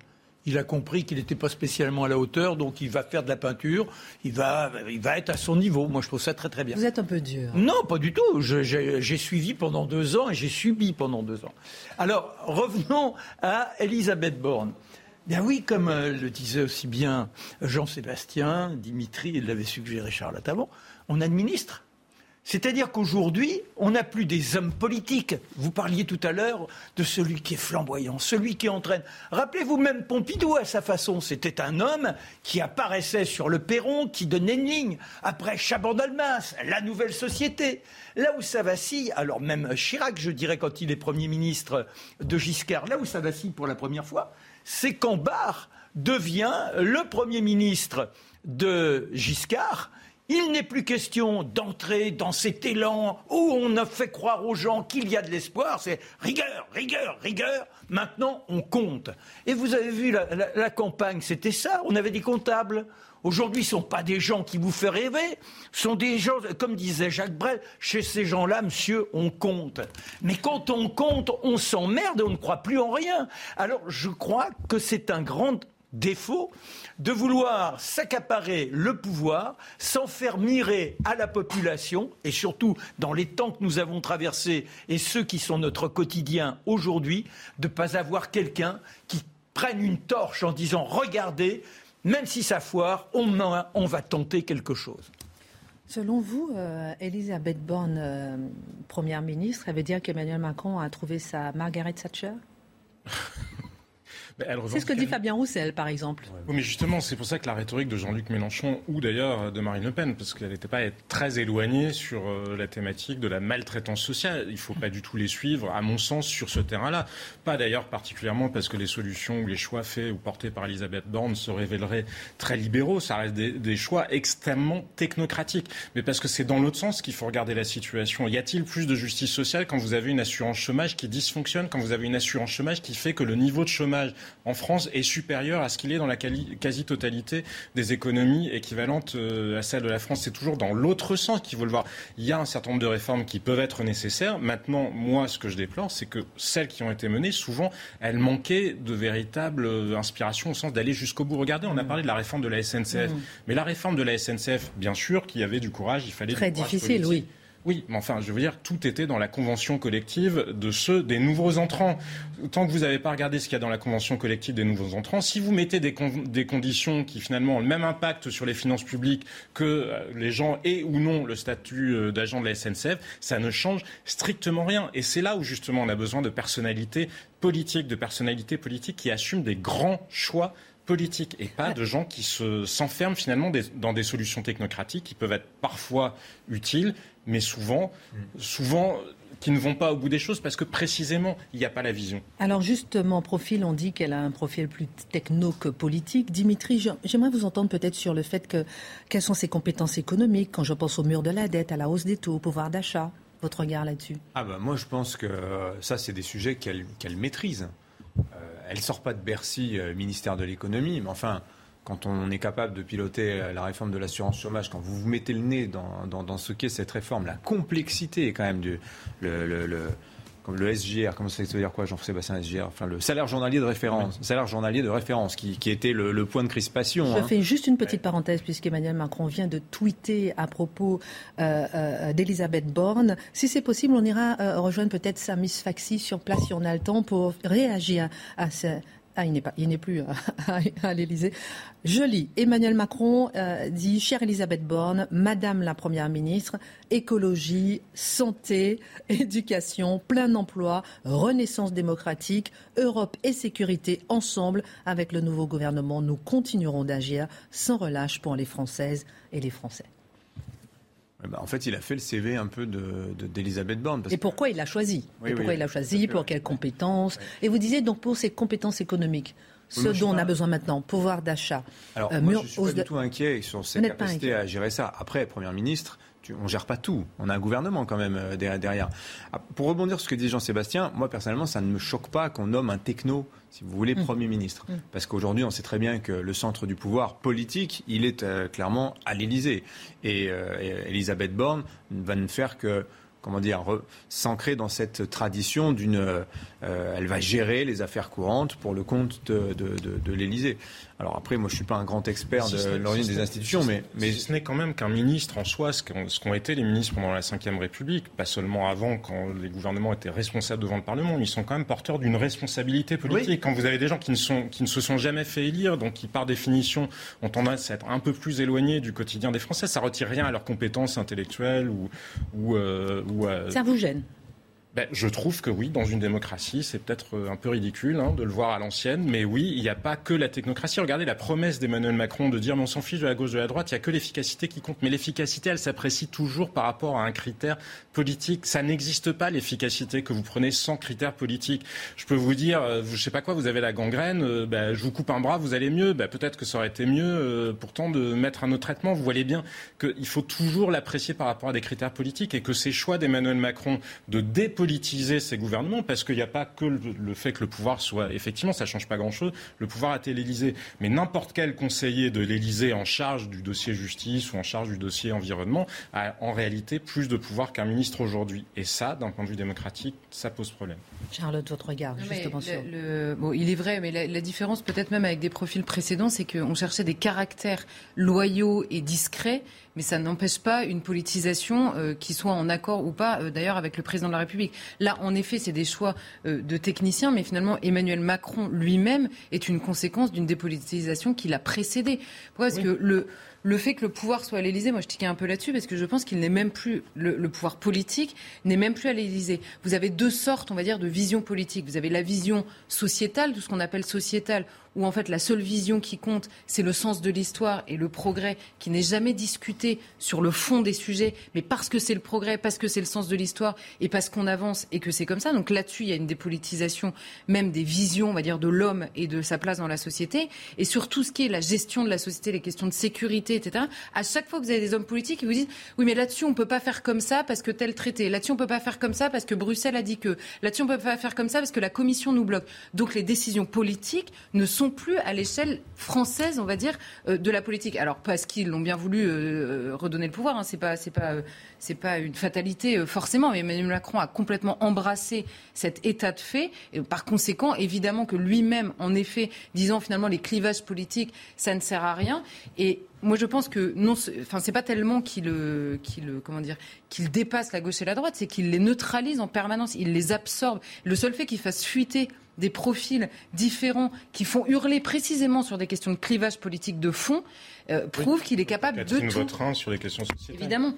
Il a compris qu'il n'était pas spécialement à la hauteur, donc il va faire de la peinture, il va, il va être à son niveau. Moi, je trouve ça très très bien.
Vous êtes un peu dur.
Non, pas du tout. J'ai suivi pendant deux ans et j'ai subi pendant deux ans. Alors, revenons à Elisabeth Borne. Oui, comme euh, le disait aussi bien Jean-Sébastien, Dimitri, et l'avait suggéré Charlotte avant, on administre. C'est-à-dire qu'aujourd'hui, on n'a plus des hommes politiques. Vous parliez tout à l'heure de celui qui est flamboyant, celui qui entraîne. Rappelez-vous même Pompidou à sa façon. C'était un homme qui apparaissait sur le perron, qui donnait une ligne. Après Chaban-Dalmas, la nouvelle société. Là où ça vacille, alors même Chirac, je dirais, quand il est Premier ministre de Giscard, là où ça vacille pour la première fois, c'est quand Barre devient le Premier ministre de Giscard Il n'est plus question d'entrer dans cet élan où on a fait croire aux gens qu'il y a de l'espoir. C'est rigueur, rigueur, rigueur. Maintenant, on compte. Et vous avez vu la, campagne, c'était ça. On avait des comptables. Aujourd'hui, ce ne sont pas des gens qui vous font rêver, ce sont des gens, comme disait Jacques Brel, chez ces gens-là, monsieur, on compte. Mais quand on compte, on s'emmerde et on ne croit plus en rien. Alors, je crois que c'est un grand défaut de vouloir s'accaparer le pouvoir sans faire mirer à la population, et surtout dans les temps que nous avons traversés et ceux qui sont notre quotidien aujourd'hui, de ne pas avoir quelqu'un qui prenne une torche en disant regardez, même si ça foire, on, on va tenter quelque chose.
Selon vous, euh, Elisabeth Borne, euh, Première ministre, elle veut dire qu'Emmanuel Macron a trouvé sa Margaret Thatcher? c'est ce que dit Fabien Roussel, par exemple.
Oui, mais justement, c'est pour ça que la rhétorique de Jean-Luc Mélenchon, ou d'ailleurs de Marine Le Pen, parce qu'elle n'était pas très éloignée sur euh, la thématique de la maltraitance sociale. Il ne faut pas du tout les suivre, à mon sens, sur ce terrain-là. Pas d'ailleurs particulièrement parce que les solutions ou les choix faits ou portés par Elisabeth Borne se révéleraient très libéraux. Ça reste des, des choix extrêmement technocratiques. Mais parce que c'est dans l'autre sens qu'il faut regarder la situation. Y a-t-il plus de justice sociale quand vous avez une assurance chômage qui dysfonctionne, quand vous avez une assurance chômage qui fait que le niveau de chômage en France est supérieur à ce qu'il est dans la quasi-totalité des économies équivalentes euh, à celles de la France. C'est toujours dans l'autre sens qu'il faut le voir. Il y a un certain nombre de réformes qui peuvent être nécessaires. Maintenant, moi, ce que je déplore, c'est que celles qui ont été menées, souvent, elles manquaient de véritable euh, inspiration au sens d'aller jusqu'au bout. Regardez, on a parlé de la réforme de la SNCF. Mmh. Mais la réforme de la SNCF, bien sûr qu'il y avait du courage, il fallait
Très difficile, oui.
Oui, mais enfin, je veux dire, tout était dans la convention collective de ceux des nouveaux entrants. Tant que vous n'avez pas regardé ce qu'il y a dans la convention collective des nouveaux entrants, si vous mettez des, des, conditions qui finalement ont le même impact sur les finances publiques que euh, les gens aient ou non le statut euh, d'agent de la SNCF, ça ne change strictement rien. Et c'est là où justement on a besoin de personnalités politiques, de personnalités politiques qui assument des grands choix politiques et pas de gens qui s'enferment finalement dans des solutions technocratiques qui peuvent être parfois utiles, mais souvent, souvent qui ne vont pas au bout des choses parce que précisément, il n'y a pas la vision.
Alors justement, profil, on dit qu'elle a un profil plus techno que politique. Dimitri, j'aimerais vous entendre peut-être sur le fait que quelles sont ses compétences économiques quand je pense au mur de la dette, à la hausse des taux, au pouvoir d'achat? Votre regard là-dessus?
Ah bah moi je pense que ça c'est des sujets qu'elle maîtrise. Elle sort pas de Bercy, euh, ministère de l'économie, mais enfin, quand on est capable de piloter euh, la réforme de l'assurance chômage, quand vous vous mettez le nez dans, ce qu'est cette réforme, la complexité quand même du le, comme le SGR, comment ça veut dire quoi, Jean-Sébastien SGR Enfin, le salaire journalier de référence, salaire journalier de référence, qui, était le, point de crispation.
Je hein. fais juste une petite parenthèse, puisqu'Emmanuel Macron vient de tweeter à propos euh, euh, d'Elisabeth Borne. Si c'est possible, on ira euh, rejoindre peut-être sa Miss Faxi sur place si on a le temps pour réagir à, ce, ah, il n'est pas, il n'est plus à, l'Élysée. Je. Emmanuel Macron euh, dit, chère Elisabeth Borne, Madame la Première ministre, écologie, santé, éducation, plein emploi, renaissance démocratique, Europe et sécurité ensemble. Avec le nouveau gouvernement, nous continuerons d'agir sans relâche pour les Françaises et les Français.
Bah, en fait, il a fait le CV un peu d'Elisabeth de, Borne.
et pourquoi il l'a choisi? Pourquoi il l'a choisi? Pour quelles compétences Et vous disiez donc pour ses compétences économiques ce dont on a besoin maintenant, pouvoir d'achat.
Alors, euh, moi, je ne suis pas du tout inquiet sur ses capacités à gérer ça. Après, Première ministre, on gère pas tout. On a un gouvernement quand même euh, derrière. Ah, pour rebondir sur ce que dit Jean-Sébastien, moi personnellement, ça ne me choque pas qu'on nomme un techno, si vous voulez, mm. Premier ministre. Mm. Parce qu'aujourd'hui, on sait très bien que le centre du pouvoir politique, il est euh, clairement à l'Élysée. Et, euh, Elisabeth Borne va ne faire que comment dire, s'ancrer dans cette tradition d'une. elle va gérer les affaires courantes pour le compte de, de, de l'Élysée. Alors après, moi, je suis pas un grand expert de l'origine des institutions, mais, mais...
ce n'est quand même qu'un ministre en soi, ce qu'ont été les ministres pendant la Ve République, pas seulement avant, quand les gouvernements étaient responsables devant le Parlement, mais ils sont quand même porteurs d'une responsabilité politique. Quand vous avez des gens qui ne, sont, qui ne se sont jamais fait élire, donc qui, par définition, ont tendance à être un peu plus éloignés du quotidien des Français, ça retire rien à leurs compétences intellectuelles ou... ou,
euh, ou euh, Ça vous gêne
ben, je trouve que oui, dans une démocratie, c'est peut-être euh, un peu ridicule hein, de le voir à l'ancienne, mais oui, il n'y a pas que la technocratie. Regardez la promesse d'Emmanuel Macron de dire mais on s'en fiche de la gauche de la droite, il n'y a que l'efficacité qui compte. Mais l'efficacité, elle s'apprécie toujours par rapport à un critère politique. Ça n'existe pas l'efficacité que vous prenez sans critère politique. Je peux vous dire, euh, je sais pas quoi, vous avez la gangrène, euh, ben, je vous coupe un bras, vous allez mieux. Ben, peut-être que ça aurait été mieux pourtant de mettre un autre traitement. Vous voyez bien qu'il faut toujours l'apprécier par rapport à des critères politiques et que ces choix d'Emmanuel Macron de déposer politiser ces gouvernements parce qu'il n'y a pas que le, fait que le pouvoir soit effectivement ça change pas grand chose le pouvoir a été l'Élysée mais n'importe quel conseiller de l'Élysée en charge du dossier justice ou en charge du dossier environnement a en réalité plus de pouvoir qu'un ministre aujourd'hui et ça d'un point de vue démocratique ça pose problème.
Charlotte votre regard justement sur
le, bon, il est vrai mais la, la différence peut-être même avec des profils précédents c'est qu'on cherchait des caractères loyaux et discrets mais ça n'empêche pas une politisation euh, qui soit en accord ou pas, euh, d'ailleurs, avec le président de la République. Là, en effet, c'est des choix euh, de techniciens, mais finalement, Emmanuel Macron lui-même est une conséquence d'une dépolitisation qui l'a précédé. Pourquoi Parce que le le fait que le pouvoir soit à l'Élysée, moi je tiquais un peu là-dessus parce que je pense qu'il n'est même plus le, le, pouvoir politique n'est même plus à l'Élysée. Vous avez deux sortes, on va dire, de vision politique. Vous avez la vision sociétale, tout ce qu'on appelle sociétale, où en fait la seule vision qui compte, c'est le sens de l'histoire et le progrès qui n'est jamais discuté sur le fond des sujets, mais parce que c'est le progrès, parce que c'est le sens de l'histoire et parce qu'on avance et que c'est comme ça. Donc là-dessus, il y a une dépolitisation même des visions, on va dire, de l'homme et de sa place dans la société. Et sur tout ce qui est la gestion de la société, les questions de sécurité, etc., à chaque fois que vous avez des hommes politiques qui vous disent oui, mais là-dessus, on peut pas faire comme ça parce que tel traité. Là-dessus, on peut pas faire comme ça parce que Bruxelles a dit que. Là-dessus, on peut pas faire comme ça parce que la Commission nous bloque. Donc les décisions politiques ne sont sont plus à l'échelle française, on va dire, euh, de la politique. Alors parce qu'ils l'ont bien voulu euh, redonner le pouvoir, hein, c'est pas c'est pas euh, c'est pas une fatalité forcément, mais Emmanuel Macron a complètement embrassé cet état de fait. Et par conséquent, évidemment que lui-même, en effet, disant finalement les clivages politiques, ça ne sert à rien. Et moi, je pense que non, enfin, c'est pas tellement qu'il, qu'il, comment dire, qu'il dépasse la gauche et la droite, c'est qu'il les neutralise en permanence, il les absorbe. Le seul fait qu'il fasse fuiter des profils différents qui font hurler précisément sur des questions de clivage politique de fond, euh, prouve qu'il est capable de tout.
Sur les questions sociétales.
Évidemment.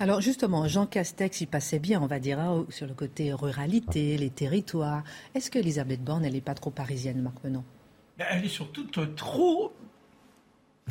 Alors justement, Jean Castex, il passait bien, on va dire, hein, sur le côté ruralité, les territoires. Est-ce que Elisabeth Borne, elle n'est pas trop parisienne, Marc Menon?
Ben, Elle est surtout trop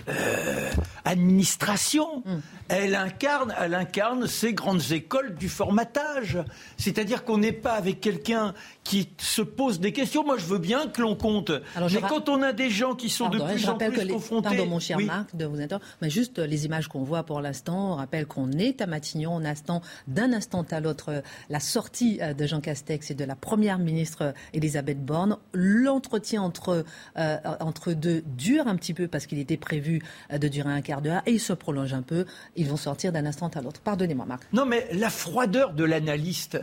euh, administration. Hmm. Elle incarne, elle incarne ces grandes écoles du formatage. C'est-à-dire qu'on n'est pas avec quelqu'un qui se pose des questions. Moi, je veux bien que l'on compte. mais quand on a des gens qui sont de plus en plus confrontés...
Pardon, mon cher Marc, de vous interrompre. Mais juste les images qu'on voit pour l'instant, on rappelle qu'on est à Matignon, on attend d'un instant à l'autre la sortie euh, de Jean Castex et de la Première ministre Elisabeth Borne. L'entretien entre, euh, entre deux dure un petit peu parce qu'il était prévu euh, de durer un quart d'heure et il se prolonge un peu. Ils vont sortir d'un instant à l'autre. Pardonnez-moi, Marc.
Non, mais la froideur de l'analyste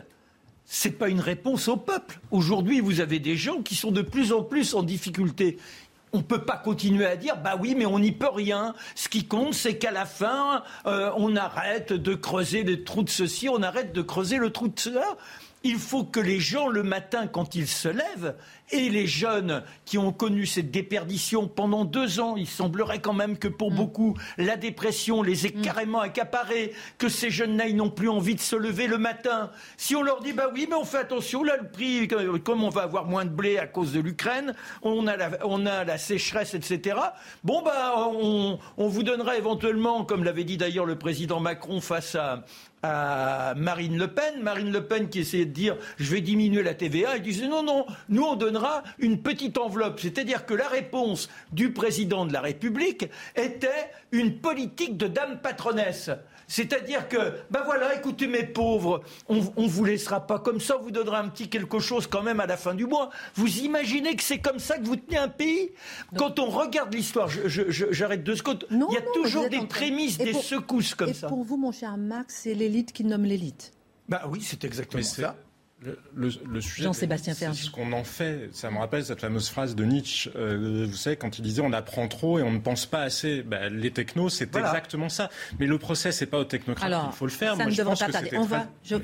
c'est pas une réponse au peuple. Aujourd'hui, vous avez des gens qui sont de plus en plus en difficulté. On ne peut pas continuer à dire bah oui, mais on n'y peut rien. Ce qui compte, c'est qu'à la fin, euh, on arrête de creuser le trou de ceci, on arrête de creuser le trou de cela. Il faut que les gens, le matin, quand ils se lèvent, et les jeunes qui ont connu cette déperdition pendant deux ans, il semblerait quand même que pour mm. beaucoup, la dépression les ait mm. carrément accaparés, que ces jeunes n'aient non plus envie de se lever le matin. Si on leur dit, bah oui, mais on fait attention, là, le prix, comme on va avoir moins de blé à cause de l'Ukraine, on, a la, on a la sécheresse, etc. Bon, bah, on, on vous donnera éventuellement, comme l'avait dit d'ailleurs le président Macron face à, à Marine Le Pen. Marine Le Pen qui essayait de dire je vais diminuer la TVA, elle disait non, non, nous on donnera une petite enveloppe. C'est-à-dire que la réponse du président de la République était une politique de dame patronesse. C'est-à-dire que, ben voilà, écoutez mes pauvres, on ne vous laissera pas comme ça, on vous donnera un petit quelque chose quand même à la fin du mois. Vous imaginez que c'est comme ça que vous tenez un pays? Quand on regarde l'histoire, j'arrête deux secondes, il y a toujours des prémices, des secousses comme ça.
Et pour vous, mon cher Max, c'est l'élite qui nomme l'élite.
Ben oui, c'est exactement ça.
Le, sujet,
Jean-Sébastien
c'est ce qu'on en fait. Ça me rappelle cette fameuse phrase de Nietzsche, euh, vous savez, quand il disait on apprend trop et on ne pense pas assez. Ben, les technos, c'est exactement ça. Mais le procès, c'est pas aux technocrates il faut le faire.
Ça ne devrait pas tarder. On va, je,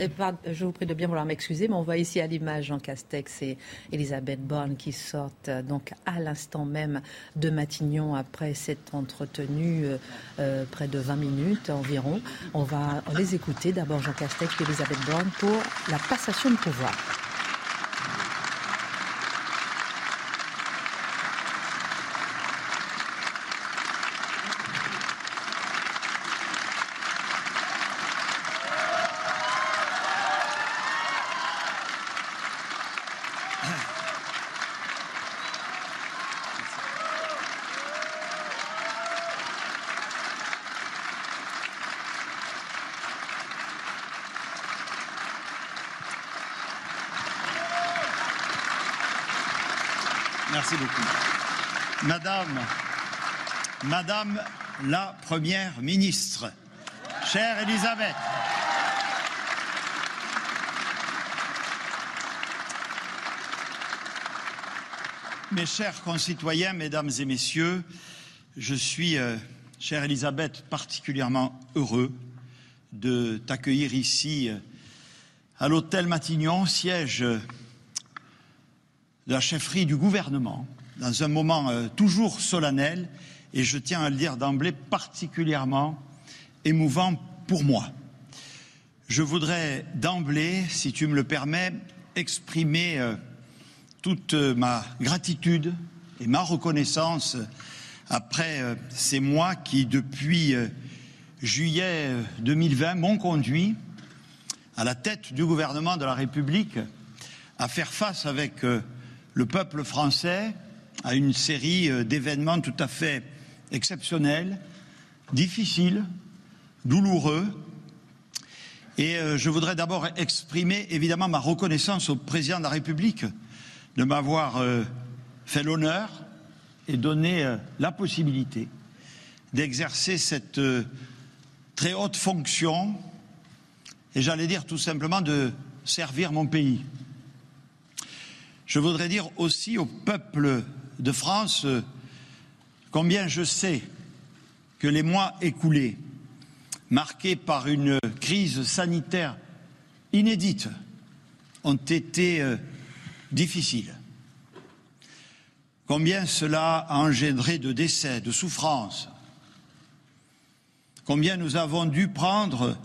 je, vous prie de bien vouloir m'excuser, mais on voit ici à l'image Jean Castex et Elisabeth Borne qui sortent euh, donc à l'instant même de Matignon après s'être entretenus euh, euh, près de 20 minutes environ. On va les écouter. D'abord Jean Castex et Elisabeth Borne pour la passation de pouvoir.
Merci beaucoup. Madame, Madame la Première ministre, chère Elisabeth, mes chers concitoyens, mesdames et messieurs, je suis, euh, chère Elisabeth, particulièrement heureux de t'accueillir ici euh, à l'hôtel Matignon, siège de la chefferie du gouvernement, dans un moment euh, toujours solennel, et je tiens à le dire d'emblée, particulièrement émouvant pour moi. Je voudrais d'emblée, si tu me le permets, exprimer euh, toute ma gratitude et ma reconnaissance après euh, ces mois qui, depuis euh, juillet 2020, m'ont conduit à la tête du gouvernement de la République à faire face avec euh, le peuple français à une série euh, d'événements tout à fait exceptionnels, difficiles, douloureux. Et euh, je voudrais d'abord exprimer évidemment ma reconnaissance au président de la République de m'avoir euh, fait l'honneur et donné euh, la possibilité d'exercer cette très haute fonction et j'allais dire tout simplement de servir mon pays. Je voudrais dire aussi au peuple de France combien je sais que les mois écoulés, marqués par une crise sanitaire inédite, ont été euh, difficiles. Combien cela a engendré de décès, de souffrances. Combien nous avons dû prendre,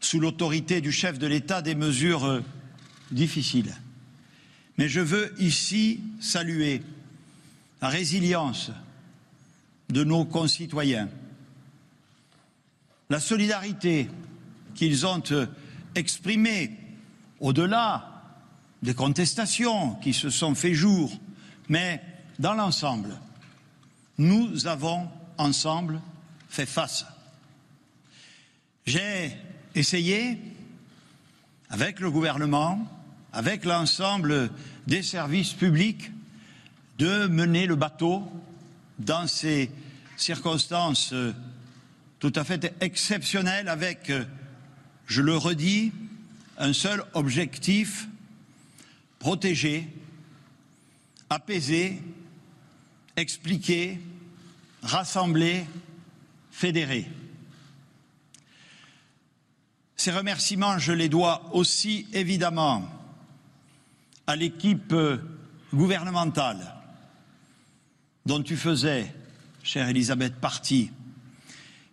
sous l'autorité du chef de l'État, des mesures euh, difficiles. Mais je veux ici saluer la résilience de nos concitoyens, la solidarité qu'ils ont euh, exprimée au-delà des contestations qui se sont fait jour, mais dans l'ensemble, nous avons ensemble fait face. J'ai essayé, avec le gouvernement, avec l'ensemble des services publics, de mener le bateau dans ces circonstances euh, tout à fait exceptionnelles avec, euh, je le redis, un seul objectif, protéger, apaiser, expliquer, rassembler, fédérer. Ces remerciements, je les dois aussi évidemment à l'équipe euh, gouvernementale dont tu faisais, chère Elisabeth, partie.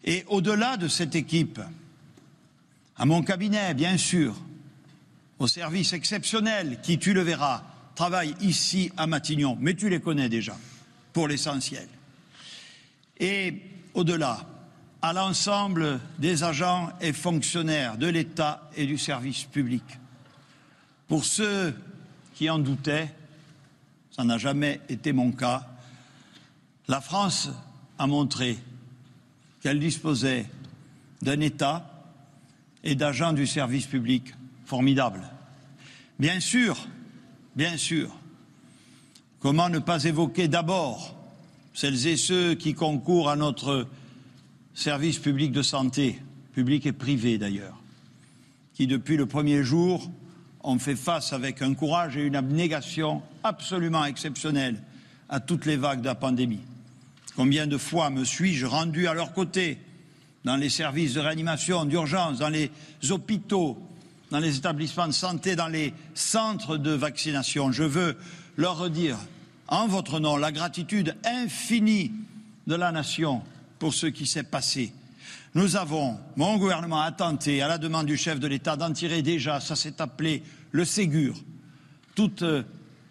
Et au-delà de cette équipe, à mon cabinet, bien sûr, au service exceptionnel qui, tu le verras, travaille ici à Matignon, mais tu les connais déjà, pour l'essentiel. Et au-delà, à l'ensemble des agents et fonctionnaires de l'État et du service public. Pour ceux qui en doutaient, ça n'a jamais été mon cas, la France a montré qu'elle disposait d'un État et d'agents du service public formidables. Bien sûr, bien sûr, comment ne pas évoquer d'abord celles et ceux qui concourent à notre service public de santé, public et privé d'ailleurs, qui depuis le premier jour ont fait face avec un courage et une abnégation absolument exceptionnels à toutes les vagues de la pandémie. Combien de fois me suis-je rendu à leur côté dans les services de réanimation, d'urgence, dans les hôpitaux, dans les établissements de santé, dans les centres de vaccination? Je veux leur redire, en votre nom, la gratitude infinie de la nation pour ce qui s'est passé. Nous avons, mon gouvernement a tenté, à la demande du chef de l'État, d'en tirer déjà, ça s'est appelé le Ségur, toutes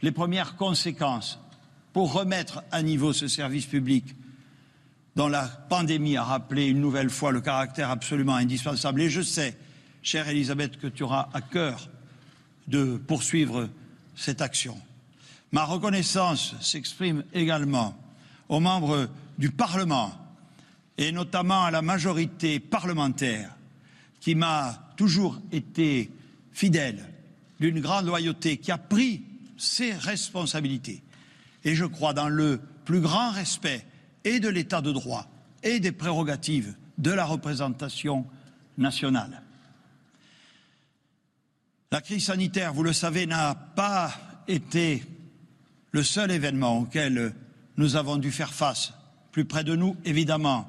les premières conséquences pour remettre à niveau ce service public dont la pandémie a rappelé une nouvelle fois le caractère absolument indispensable. Et je sais, chère Elisabeth, que tu auras à cœur de poursuivre cette action. Ma reconnaissance s'exprime également aux membres du Parlement et notamment à la majorité parlementaire qui m'a toujours été fidèle, d'une grande loyauté, qui a pris ses responsabilités. Et je crois dans le plus grand respect et de l'état de droit et des prérogatives de la représentation nationale. La crise sanitaire, vous le savez, n'a pas été le seul événement auquel nous avons dû faire face. Plus près de nous, évidemment,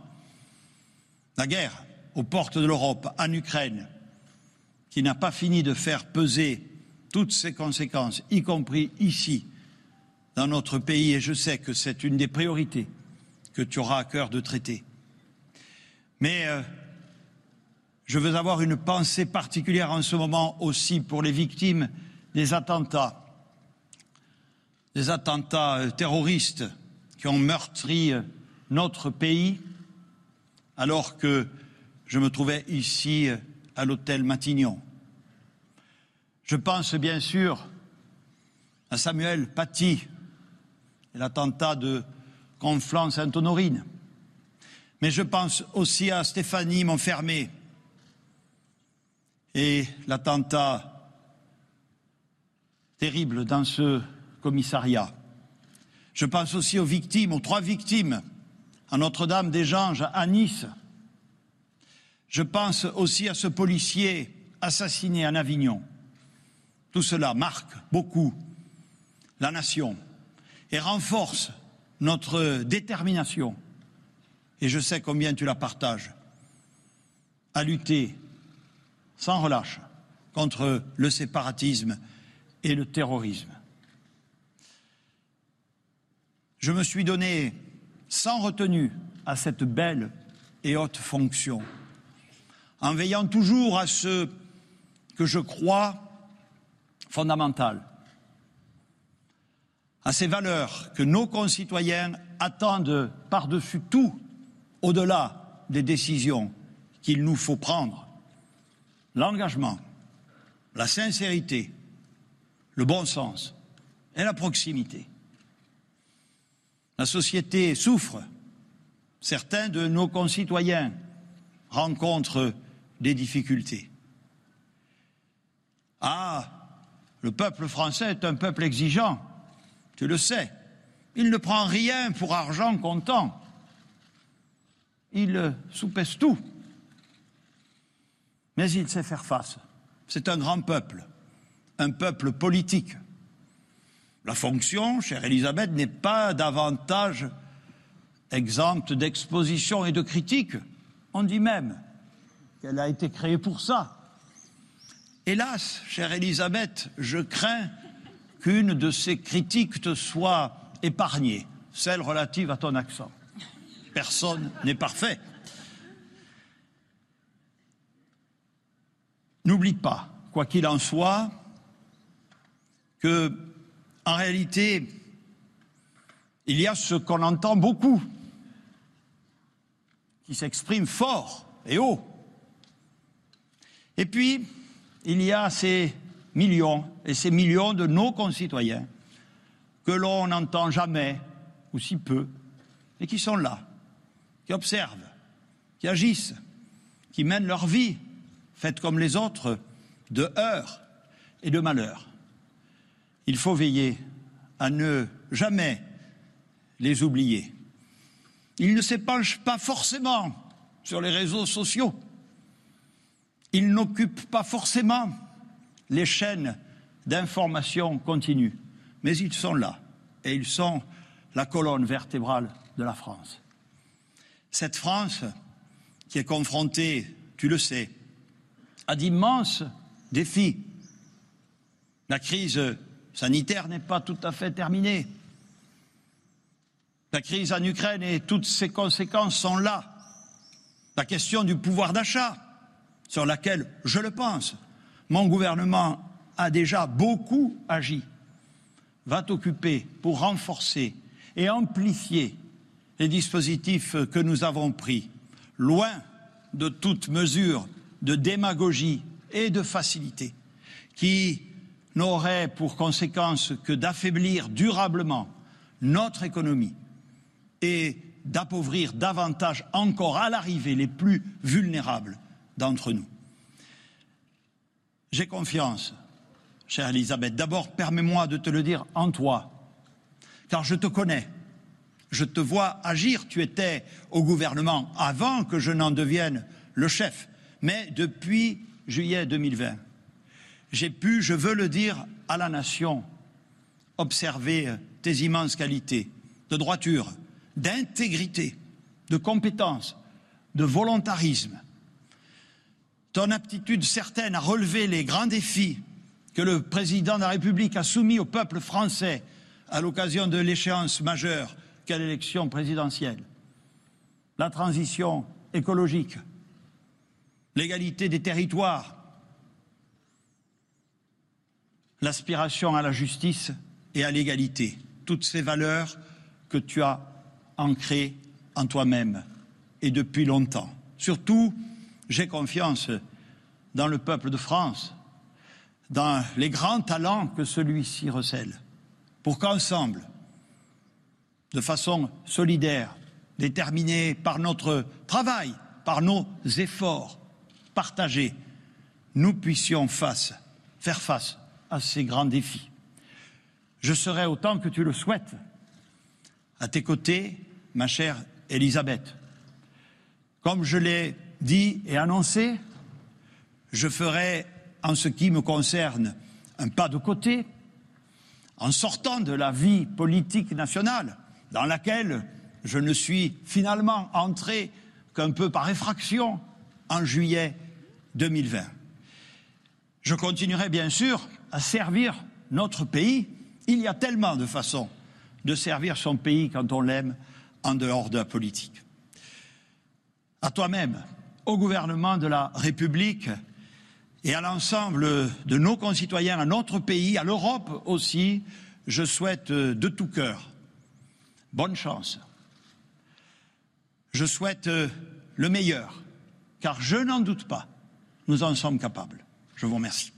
la guerre aux portes de l'Europe, en Ukraine, qui n'a pas fini de faire peser toutes ses conséquences, y compris ici, dans notre pays, et je sais que c'est une des priorités que tu auras à cœur de traiter. Mais euh, je veux avoir une pensée particulière en ce moment aussi pour les victimes des attentats, des attentats euh, terroristes qui ont meurtri euh, notre pays, alors que je me trouvais ici à l'hôtel Matignon. Je pense bien sûr à Samuel Paty, l'attentat de Conflans-Sainte-Honorine. Mais je pense aussi à Stéphanie Montfermé et l'attentat terrible dans ce commissariat. Je pense aussi aux victimes, aux trois victimes, à Notre-Dame-des-Anges, à Nice. Je pense aussi à ce policier assassiné en Avignon. Tout cela marque beaucoup la nation et renforce notre détermination, et je sais combien tu la partages, à lutter sans relâche contre le séparatisme et le terrorisme. Je me suis donné sans retenue à cette belle et haute fonction, en veillant toujours à ce que je crois fondamental, à ces valeurs que nos concitoyens attendent par-dessus tout, au-delà des décisions qu'il nous faut prendre. L'engagement, la sincérité, le bon sens et la proximité. La société souffre. Certains de nos concitoyens rencontrent des difficultés. Ah, le peuple français est un peuple exigeant tu le sais. Il ne prend rien pour argent comptant. Il soupèse tout. Mais il sait faire face. C'est un grand peuple, un peuple politique. La fonction, chère Elisabeth, n'est pas davantage exempte d'exposition et de critique. On dit même qu'elle a été créée pour ça. Hélas, chère Elisabeth, je crains qu'une de ces critiques te soit épargnée, celle relative à ton accent. Personne n'est parfait. N'oublie pas, quoi qu'il en soit, que, en réalité, il y a ce qu'on entend beaucoup, qui s'exprime fort et haut. Et puis, il y a ces millions et ces millions de nos concitoyens que l'on n'entend jamais, ou si peu, et qui sont là, qui observent, qui agissent, qui mènent leur vie, faite comme les autres, de heurts et de malheurs. Il faut veiller à ne jamais les oublier. Ils ne s'épanchent pas forcément sur les réseaux sociaux. Ils n'occupent pas forcément les chaînes d'information continues. Mais ils sont là et ils sont la colonne vertébrale de la France. Cette France qui est confrontée, tu le sais, à d'immenses défis. La crise sanitaire n'est pas tout à fait terminée. La crise en Ukraine et toutes ses conséquences sont là. La question du pouvoir d'achat, sur laquelle, je le pense, mon gouvernement a déjà beaucoup agi, va t'occuper pour renforcer et amplifier les dispositifs que nous avons pris, loin de toute mesure de démagogie et de facilité, qui n'aurait pour conséquence que d'affaiblir durablement notre économie et d'appauvrir davantage encore à l'arrivée les plus vulnérables d'entre nous. J'ai confiance, chère Elisabeth. D'abord, permets-moi de te le dire en toi, car je te connais. Je te vois agir. Tu étais au gouvernement avant que je n'en devienne le chef. Mais depuis juillet 2020, j'ai pu, je veux le dire à la nation, observer tes immenses qualités de droiture, d'intégrité, de compétence, de volontarisme, ton aptitude certaine à relever les grands défis que le président de la République a soumis au peuple français à l'occasion de l'échéance majeure qu'est l'élection présidentielle. La transition écologique, l'égalité des territoires, l'aspiration à la justice et à l'égalité, toutes ces valeurs que tu as ancrées en toi-même et depuis longtemps. Surtout, j'ai confiance dans le peuple de France, dans les grands talents que celui-ci recèle, pour qu'ensemble, de façon solidaire, déterminée par notre travail, par nos efforts partagés, nous puissions faire face à ces grands défis. Je serai autant que tu le souhaites à tes côtés, ma chère Elisabeth. Comme je l'ai dit et annoncé, je ferai, en ce qui me concerne, un pas de côté, en sortant de la vie politique nationale, dans laquelle je ne suis finalement entré qu'un peu par effraction en juillet 2020. Je continuerai bien sûr à servir notre pays. Il y a tellement de façons de servir son pays quand on l'aime en dehors de la politique. À toi-même, au gouvernement de la République et à l'ensemble de nos concitoyens, à notre pays, à l'Europe aussi, je souhaite de tout cœur bonne chance. Je souhaite le meilleur, car je n'en doute pas, nous en sommes capables. Je vous remercie.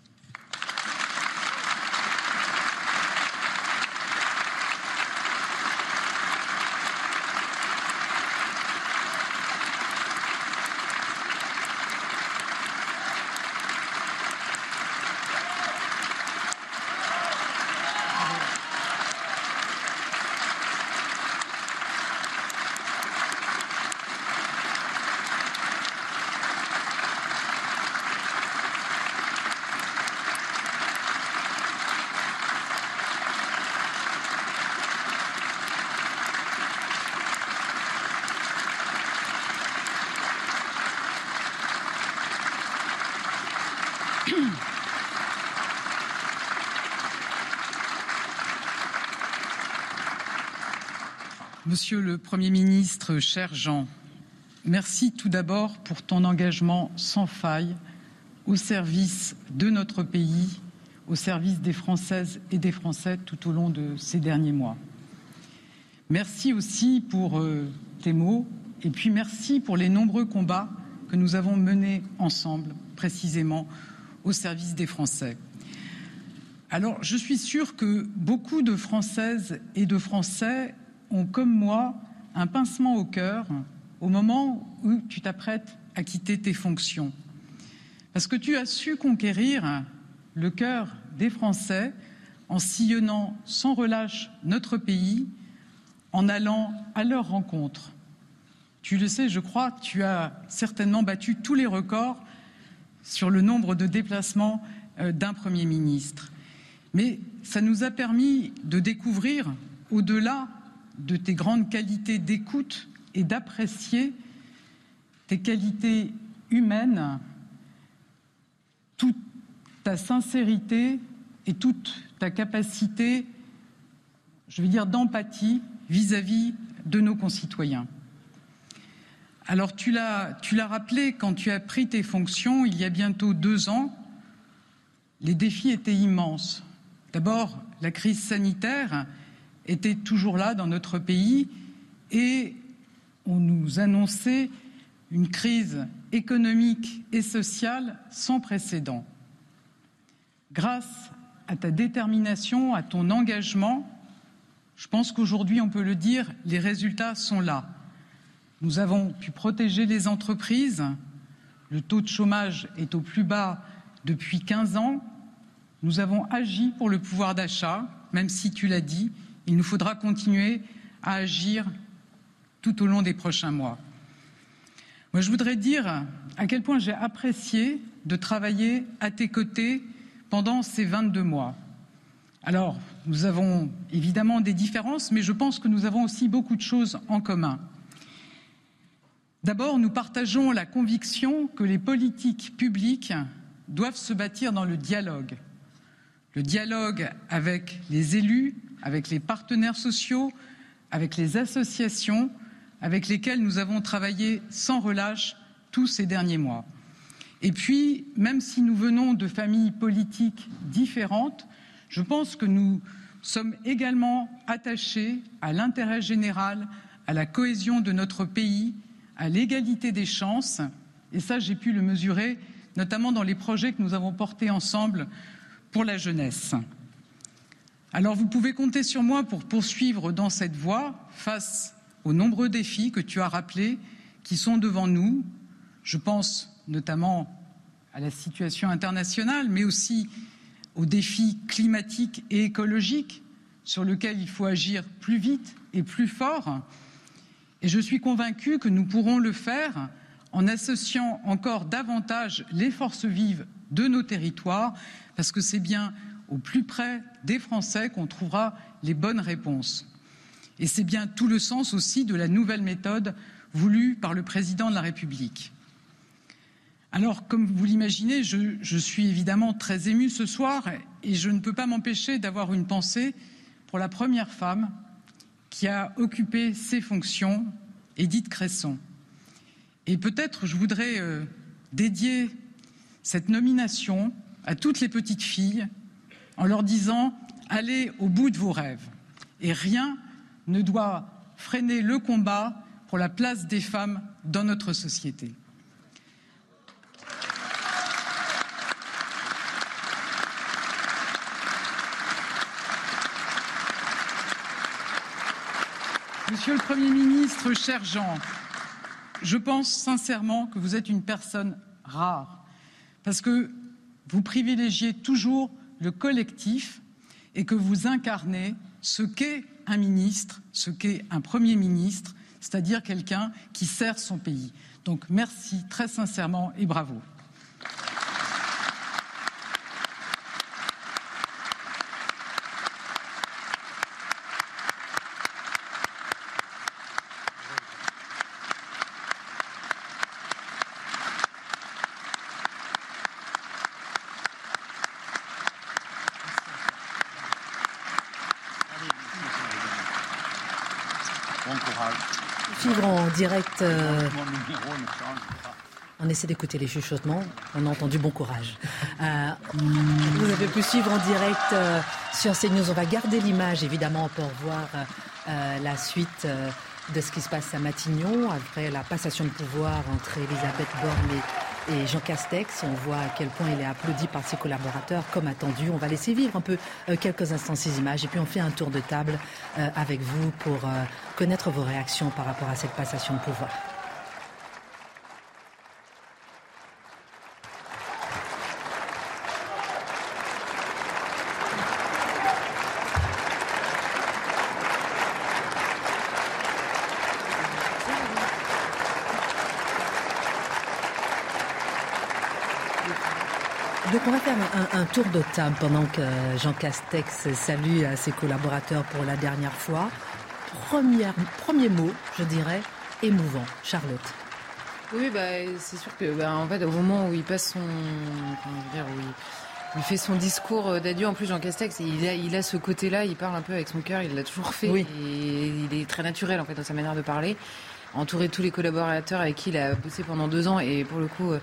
Monsieur le Premier ministre, cher Jean, merci tout d'abord pour ton engagement sans faille au service de notre pays, au service des Françaises et des Français tout au long de ces derniers mois. Merci aussi pour euh, tes mots et puis merci pour les nombreux combats que nous avons menés ensemble, précisément au service des Français. Alors, je suis sûre que beaucoup de Françaises et de Français comme moi, un pincement au cœur au moment où tu t'apprêtes à quitter tes fonctions. Parce que tu as su conquérir le cœur des Français en sillonnant sans relâche notre pays, en allant à leur rencontre. Tu le sais, je crois, tu as certainement battu tous les records sur le nombre de déplacements euh, d'un Premier ministre. Mais ça nous a permis de découvrir, au-delà de tes grandes qualités d'écoute et d'apprécier tes qualités humaines, toute ta sincérité et toute ta capacité, je veux dire, d'empathie vis-à-vis de nos concitoyens. Alors tu l'as rappelé quand tu as pris tes fonctions il y a bientôt deux ans, les défis étaient immenses. D'abord, la crise sanitaire était toujours là dans notre pays et on nous annonçait une crise économique et sociale sans précédent. Grâce à ta détermination, à ton engagement, je pense qu'aujourd'hui, on peut le dire, les résultats sont là. Nous avons pu protéger les entreprises. Le taux de chômage est au plus bas depuis 15 ans. Nous avons agi pour le pouvoir d'achat, même si tu l'as dit, il nous faudra continuer à agir tout au long des prochains mois. Moi, je voudrais dire à quel point j'ai apprécié de travailler à tes côtés pendant ces 22 mois. Alors, nous avons évidemment des différences, mais je pense que nous avons aussi beaucoup de choses en commun. D'abord, nous partageons la conviction que les politiques publiques doivent se bâtir dans le dialogue. Le dialogue avec les élus, avec les partenaires sociaux, avec les associations avec lesquelles nous avons travaillé sans relâche tous ces derniers mois. Et puis, même si nous venons de familles politiques différentes, je pense que nous sommes également attachés à l'intérêt général, à la cohésion de notre pays, à l'égalité des chances. Et ça, j'ai pu le mesurer, notamment dans les projets que nous avons portés ensemble pour la jeunesse. Alors, vous pouvez compter sur moi pour poursuivre dans cette voie face aux nombreux défis que tu as rappelés qui sont devant nous. Je pense notamment à la situation internationale, mais aussi aux défis climatiques et écologiques sur lesquels il faut agir plus vite et plus fort. Et je suis convaincue que nous pourrons le faire en associant encore davantage les forces vives de nos territoires, parce que c'est bien au plus près des Français qu'on trouvera les bonnes réponses. Et c'est bien tout le sens aussi de la nouvelle méthode voulue par le président de la République. Alors, comme vous l'imaginez, je, suis évidemment très émue ce soir et je ne peux pas m'empêcher d'avoir une pensée pour la première femme qui a occupé ces fonctions, Édith Cresson. Et peut-être je voudrais euh, dédier cette nomination à toutes les petites filles en leur disant allez au bout de vos rêves et rien ne doit freiner le combat pour la place des femmes dans notre société. Monsieur le Premier ministre, cher Jean, je pense sincèrement que vous êtes une personne rare, parce que vous privilégiez toujours le collectif et que vous incarnez ce qu'est un ministre, ce qu'est un Premier ministre, c'est-à-dire quelqu'un qui sert son pays. Donc merci très sincèrement et bravo.
Direct. Euh, on essaie d'écouter les chuchotements. On a entendu bon courage. Euh, vous avez pu suivre en direct euh, sur CNews. On va garder l'image, évidemment, pour voir la suite de ce qui se passe à Matignon après la passation de pouvoir entre Elisabeth Borne et et Jean Castex. On voit à quel point il est applaudi par ses collaborateurs, comme attendu. On va laisser vivre un peu euh, quelques instants ces images et puis on fait un tour de table euh, avec vous pour euh, connaître vos réactions par rapport à cette passation de pouvoir. on va faire un, tour de table pendant que Jean Castex salue ses collaborateurs pour la dernière fois. premier mot, je dirais, émouvant. Charlotte.
Oui, bah, c'est sûr que, bah, en fait, au moment où il passe son, dire, il, fait son discours d'adieu, en plus Jean Castex, il a, il a ce côté-là, il parle un peu avec son cœur, il l'a toujours fait, et il est très naturel en fait dans sa manière de parler, entouré de tous les collaborateurs avec qui il a bossé pendant deux ans, et pour le coup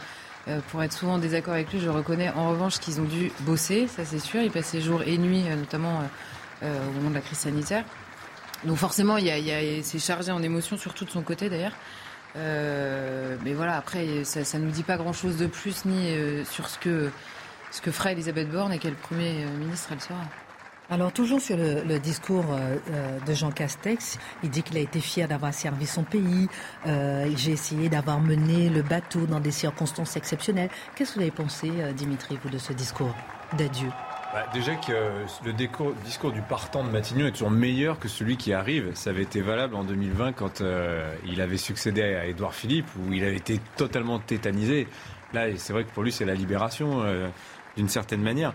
pour être souvent en désaccord avec lui, je reconnais en revanche qu'ils ont dû bosser, ça c'est sûr. Ils passaient jour et nuit, notamment au moment de la crise sanitaire. Donc forcément, il y c'est chargé en émotions, surtout de son côté d'ailleurs. mais voilà, après, ça, ne nous dit pas grand-chose de plus ni sur ce que ce que fera Elisabeth Borne et quel Premier ministre elle sera.
Alors toujours sur le, discours euh, euh, de Jean Castex, il dit qu'il a été fier d'avoir servi son pays. Euh, J'ai essayé d'avoir mené le bateau dans des circonstances exceptionnelles. Qu'est-ce que vous avez pensé, Dimitri, vous, de ce discours d'adieu?
Bah, déjà que le discours, du partant de Matignon est toujours meilleur que celui qui arrive. Ça avait été valable en 2020 quand il avait succédé à Édouard Philippe, où il avait été totalement tétanisé. Là, c'est vrai que pour lui, c'est la libération d'une certaine manière.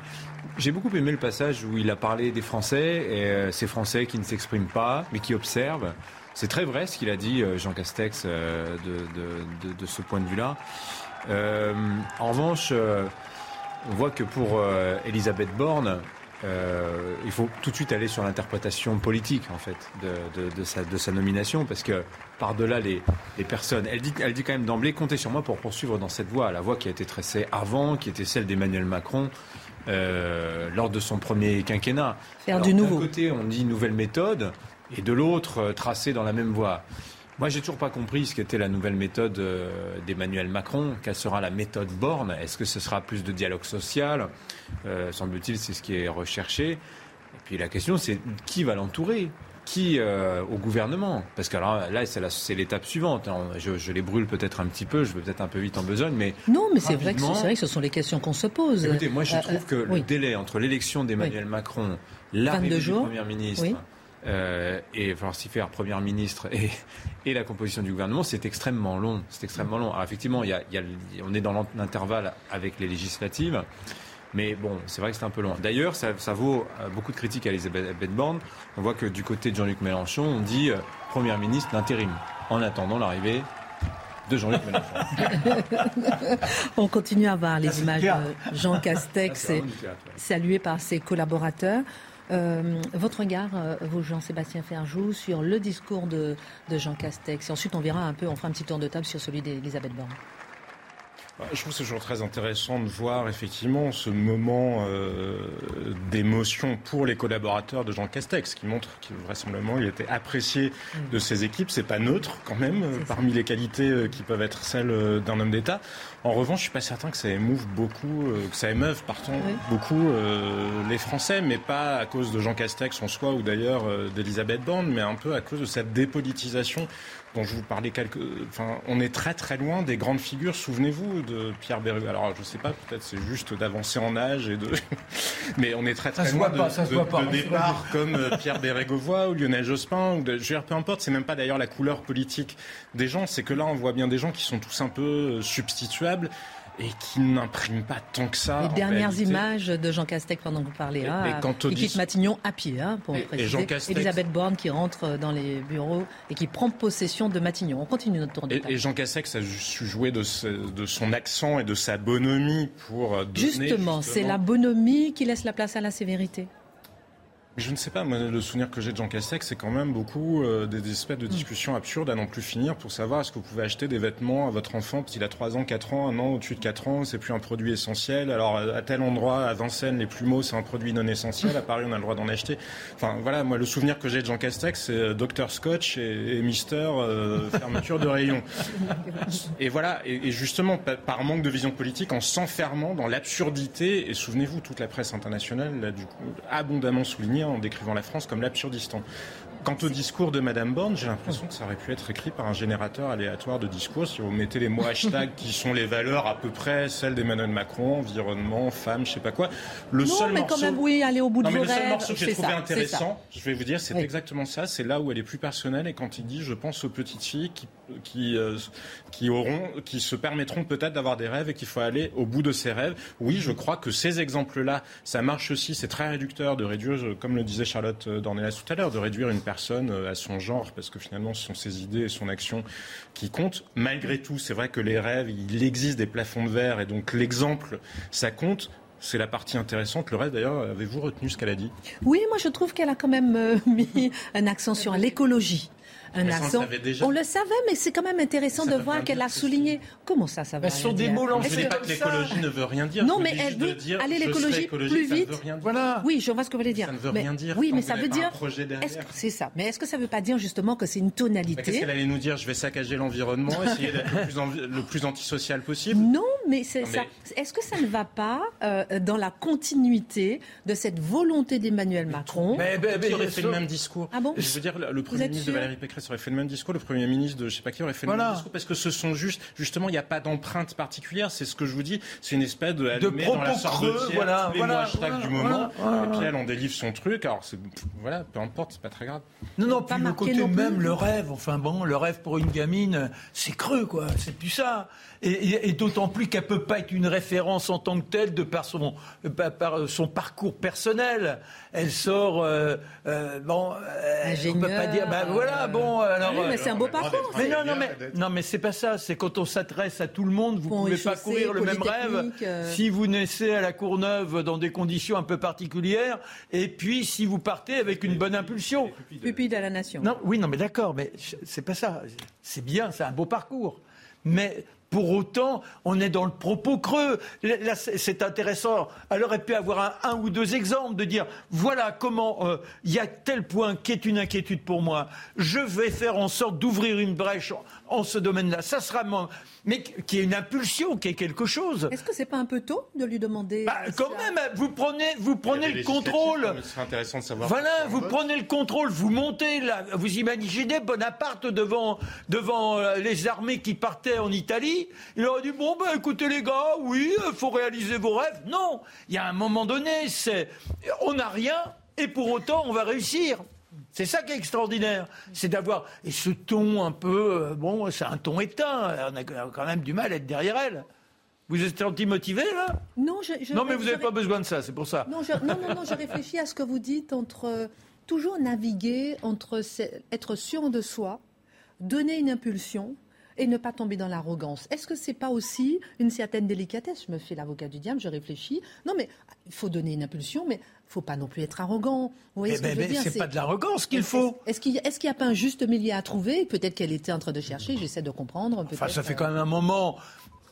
J'ai beaucoup aimé le passage où il a parlé des Français, et euh, ces Français qui ne s'expriment pas, mais qui observent. C'est très vrai ce qu'il a dit, euh, Jean Castex, euh, de, ce point de vue-là. en revanche, on voit que pour Elisabeth Borne, il faut tout de suite aller sur l'interprétation politique, en fait, de, sa, nomination, parce que par-delà les, personnes, elle dit, elle dit quand même d'emblée, comptez sur moi pour poursuivre dans cette voie, la voie qui a été tracée avant, qui était celle d'Emmanuel Macron, euh, lors de son premier quinquennat.
Faire du nouveau.
D'un côté, on dit nouvelle méthode, et de l'autre, euh, tracer dans la même voie. Moi, j'ai toujours pas compris ce qu'était la nouvelle méthode euh, d'Emmanuel Macron. Quelle sera la méthode Borne? Est-ce que ce sera plus de dialogue social? Semble-t-il, c'est ce qui est recherché. Et puis la question, c'est qui va l'entourer? Qui euh, au gouvernement? Parce que alors, là, c'est l'étape suivante. je, les brûle peut-être un petit peu, je vais peut-être un peu vite en besogne, mais
non, mais c'est vrai, que vrai que ce sont les questions qu'on se pose.
Écoutez, moi, je euh, trouve que euh, le délai entre l'élection d'Emmanuel Macron, l'arrivée du Premier ministre. Et falloir s'y faire Premier ministre et, et, la composition du gouvernement, c'est extrêmement long. C'est extrêmement long. Alors effectivement, il y a, on est dans l'intervalle avec les législatives. Mais bon, c'est vrai que c'est un peu loin. D'ailleurs, ça, vaut euh, beaucoup de critiques à Elisabeth Borne. On voit que du côté de Jean-Luc Mélenchon, on dit euh, Première ministre d'intérim, en attendant l'arrivée de Jean-Luc Mélenchon.
on continue à voir les images de Jean Castex salué par ses collaborateurs. Euh, votre regard, vous, Jean-Sébastien Ferjou, sur le discours de, de Jean Castex. Et ensuite, on verra un peu, on fera un petit tour de table sur celui d'Elisabeth Borne.
Je trouve que c'est toujours très intéressant de voir effectivement ce moment euh, d'émotion pour les collaborateurs de Jean Castex, qui montre qu'il vraisemblablement il était apprécié mm. de ses équipes. C'est pas neutre quand même parmi les qualités euh, qui peuvent être celles euh, d'un homme d'État. En revanche, je suis pas certain que ça émouve beaucoup, que ça émeuve pardon, beaucoup les Français, mais pas à cause de Jean Castex en soi ou d'ailleurs d'Elisabeth Borne, mais un peu à cause de cette dépolitisation dont je vous parlais quelques. Enfin, on est très très loin des grandes figures. Souvenez-vous de Pierre Bérégovoy. Alors, je sais pas, peut-être c'est juste d'avancer en âge et de. Mais on est très très loin de, de, départ comme euh, Pierre Bérégovoy ou Lionel Jospin. Ou de... Je veux dire, peu importe. C'est même pas d'ailleurs la couleur politique des gens. C'est que là, on voit bien des gens qui sont tous un peu euh, substituables et qui n'imprime pas tant que ça.
Les dernières images de Jean Castex pendant que vous parlez, et, hein, il quitte Matignon à pied, hein, pour préciser. Elisabeth Borne qui rentre dans les bureaux et qui prend possession de Matignon. On continue notre tour de
table. Et, Jean Castex a su jouer de, de, son accent et de sa bonhomie pour donner...
Justement, justement... c'est la bonhomie qui laisse la place à la sévérité.
Je ne sais pas, moi, le souvenir que j'ai de Jean Castex, c'est quand même beaucoup euh, des, espèces de mm. discussions absurdes à n'en plus finir pour savoir est-ce que vous pouvez acheter des vêtements à votre enfant parce qu'il a 3 ans, 4 ans, un an au-dessus de 4 ans, c'est plus un produit essentiel. Alors, à tel endroit, à Vincennes, les plumeaux, c'est un produit non essentiel. À Paris, on a le droit d'en acheter. Enfin, voilà, moi, le souvenir que j'ai de Jean Castex, c'est euh, Dr Scotch et, Mister euh, fermeture de rayon. Et voilà, et, justement, par manque de vision politique, en s'enfermant dans l'absurdité, et souvenez-vous, toute la presse internationale l'a du coup abondamment souligné en décrivant la France comme l'absurdistan. Quant au discours de Madame Borne, j'ai l'impression que ça aurait pu être écrit par un générateur aléatoire de discours. Si vous mettez les mots hashtag qui sont les valeurs à peu près celles d'Emmanuel Macron, environnement, femme, je sais pas quoi.
Le non, seul mais quand même, oui, aller au bout de
non,
vos
mais
Le
seul morceau que j'ai trouvé intéressant, je vais vous dire, c'est exactement ça. C'est là où elle est plus personnelle et quand il dit, je pense aux petites filles qui qui, euh, qui auront, qui se permettront peut-être d'avoir des rêves et qu'il faut aller au bout de ces rêves. Oui, je crois que ces exemples-là, ça marche aussi. C'est très réducteur de réduire, comme le disait Charlotte Dornelas tout à l'heure, de réduire une personne euh, à son genre, parce que finalement, ce sont ses idées et son action qui comptent. Malgré tout, c'est vrai que les rêves, il existe des plafonds de verre et donc l'exemple, ça compte. C'est la partie intéressante. Le reste, d'ailleurs, avez-vous retenu ce qu'elle a dit?
Oui, moi je trouve qu'elle a quand même euh, mis un accent sur l'écologie. Un accent. On le savait, mais c'est quand même intéressant de voir qu'elle a souligné. Comment ça, ça va
Ce sont des mots lancés.
Je ne pas que l'écologie ne veut rien dire.
Non, mais elle veut aller l'écologie plus vite.
Voilà.
Oui, je vois ce que vous voulez dire.
Ça ne veut rien dire.
Oui, mais ça veut dire. C'est ça. Mais est-ce que ça ne veut pas dire justement que c'est une tonalité
Qu'est-ce qu'elle allait nous dire? Je vais saccager l'environnement, essayer d'être le plus antisocial possible
Non, mais c'est ça. Est-ce que ça ne va pas euh, dans la continuité de cette volonté d'Emmanuel Macron
Mais, mais, mais, aurait fait le même discours?
Ah bon?
Je veux dire, le Premier ministre de Valérie Pécresse aurait fait le même discours, le Premier ministre de je sais pas qui aurait fait le même discours, parce que ce sont juste, justement, il n'y a pas d'empreinte particulière. C'est ce que je vous dis. C'est une espèce de,
de propos dans la creux, voilà,
les voilà, voilà, du moment. et puis elle en délivre son truc. Alors voilà, peu importe, c'est pas très grave.
Non, non. Puis le côté même le rêve. Enfin bon, le rêve pour une gamine, c'est creux, quoi. C'est plus ça. Et, d'autant plus qu'elle peut pas être une référence en tant que telle de par son, par son parcours personnel. Elle sort, euh, euh, bon,
euh, on peut pas
dire, ben voilà, bon, alors.
Oui, mais c'est un beau parcours.
Mais non, non, mais non, mais c'est pas ça. C'est quand on s'adresse à tout le monde, vous pouvez pas courir le même rêve si vous naissez à la Courneuve dans des conditions un peu particulières, et puis si vous partez avec une bonne impulsion.
Pupille de la nation.
Non, oui, non, mais d'accord, mais c'est pas ça. C'est bien, c'est un beau parcours. Mais pour autant, on est dans le propos creux. Là, c'est intéressant. Elle aurait pu avoir un, ou deux exemples de dire voilà comment euh, il y a tel point qui est une inquiétude pour moi. Je vais faire en sorte d'ouvrir une brèche en ce domaine-là. Ça sera mais qui est une impulsion, qui est quelque chose.
Est-ce que c'est pas un peu tôt de lui demander
bah, Quand même, vous prenez, vous prenez le contrôle.
C'est intéressant de savoir.
Voilà, vous prenez le contrôle, vous montez là, vous imaginez Bonaparte devant devant euh, les armées qui partaient en Italie. Il aurait dit bon ben écoutez les gars, oui, il faut réaliser vos rêves. Non, il y a un moment donné, c'est on n'a rien et pour autant on va réussir. C'est ça qui est extraordinaire, c'est d'avoir et ce ton un peu euh, bon, c'est un ton éteint. On a quand même du mal à être derrière elle. Vous êtes anti-motivé là?
Non, je,
non, mais vous n'avez pas besoin de ça, c'est pour ça.
Non, non, non, non, je réfléchis à ce que vous dites entre euh, toujours naviguer entre être sûr de soi, donner une impulsion et ne pas tomber dans l'arrogance. Est-ce que c'est pas aussi une certaine délicatesse Je me fais l'avocat du diable, je réfléchis. Non, mais il faut donner une impulsion, mais faut pas non plus être arrogant.
Vous voyez eh ce que ben, je veux ben, dire C'est pas de l'arrogance qu'il faut.
Est-ce qu'il n'y a, pas un juste milieu à trouver? Peut-être qu'elle était en train de chercher. J'essaie de comprendre.
Enfin, ça fait quand même un moment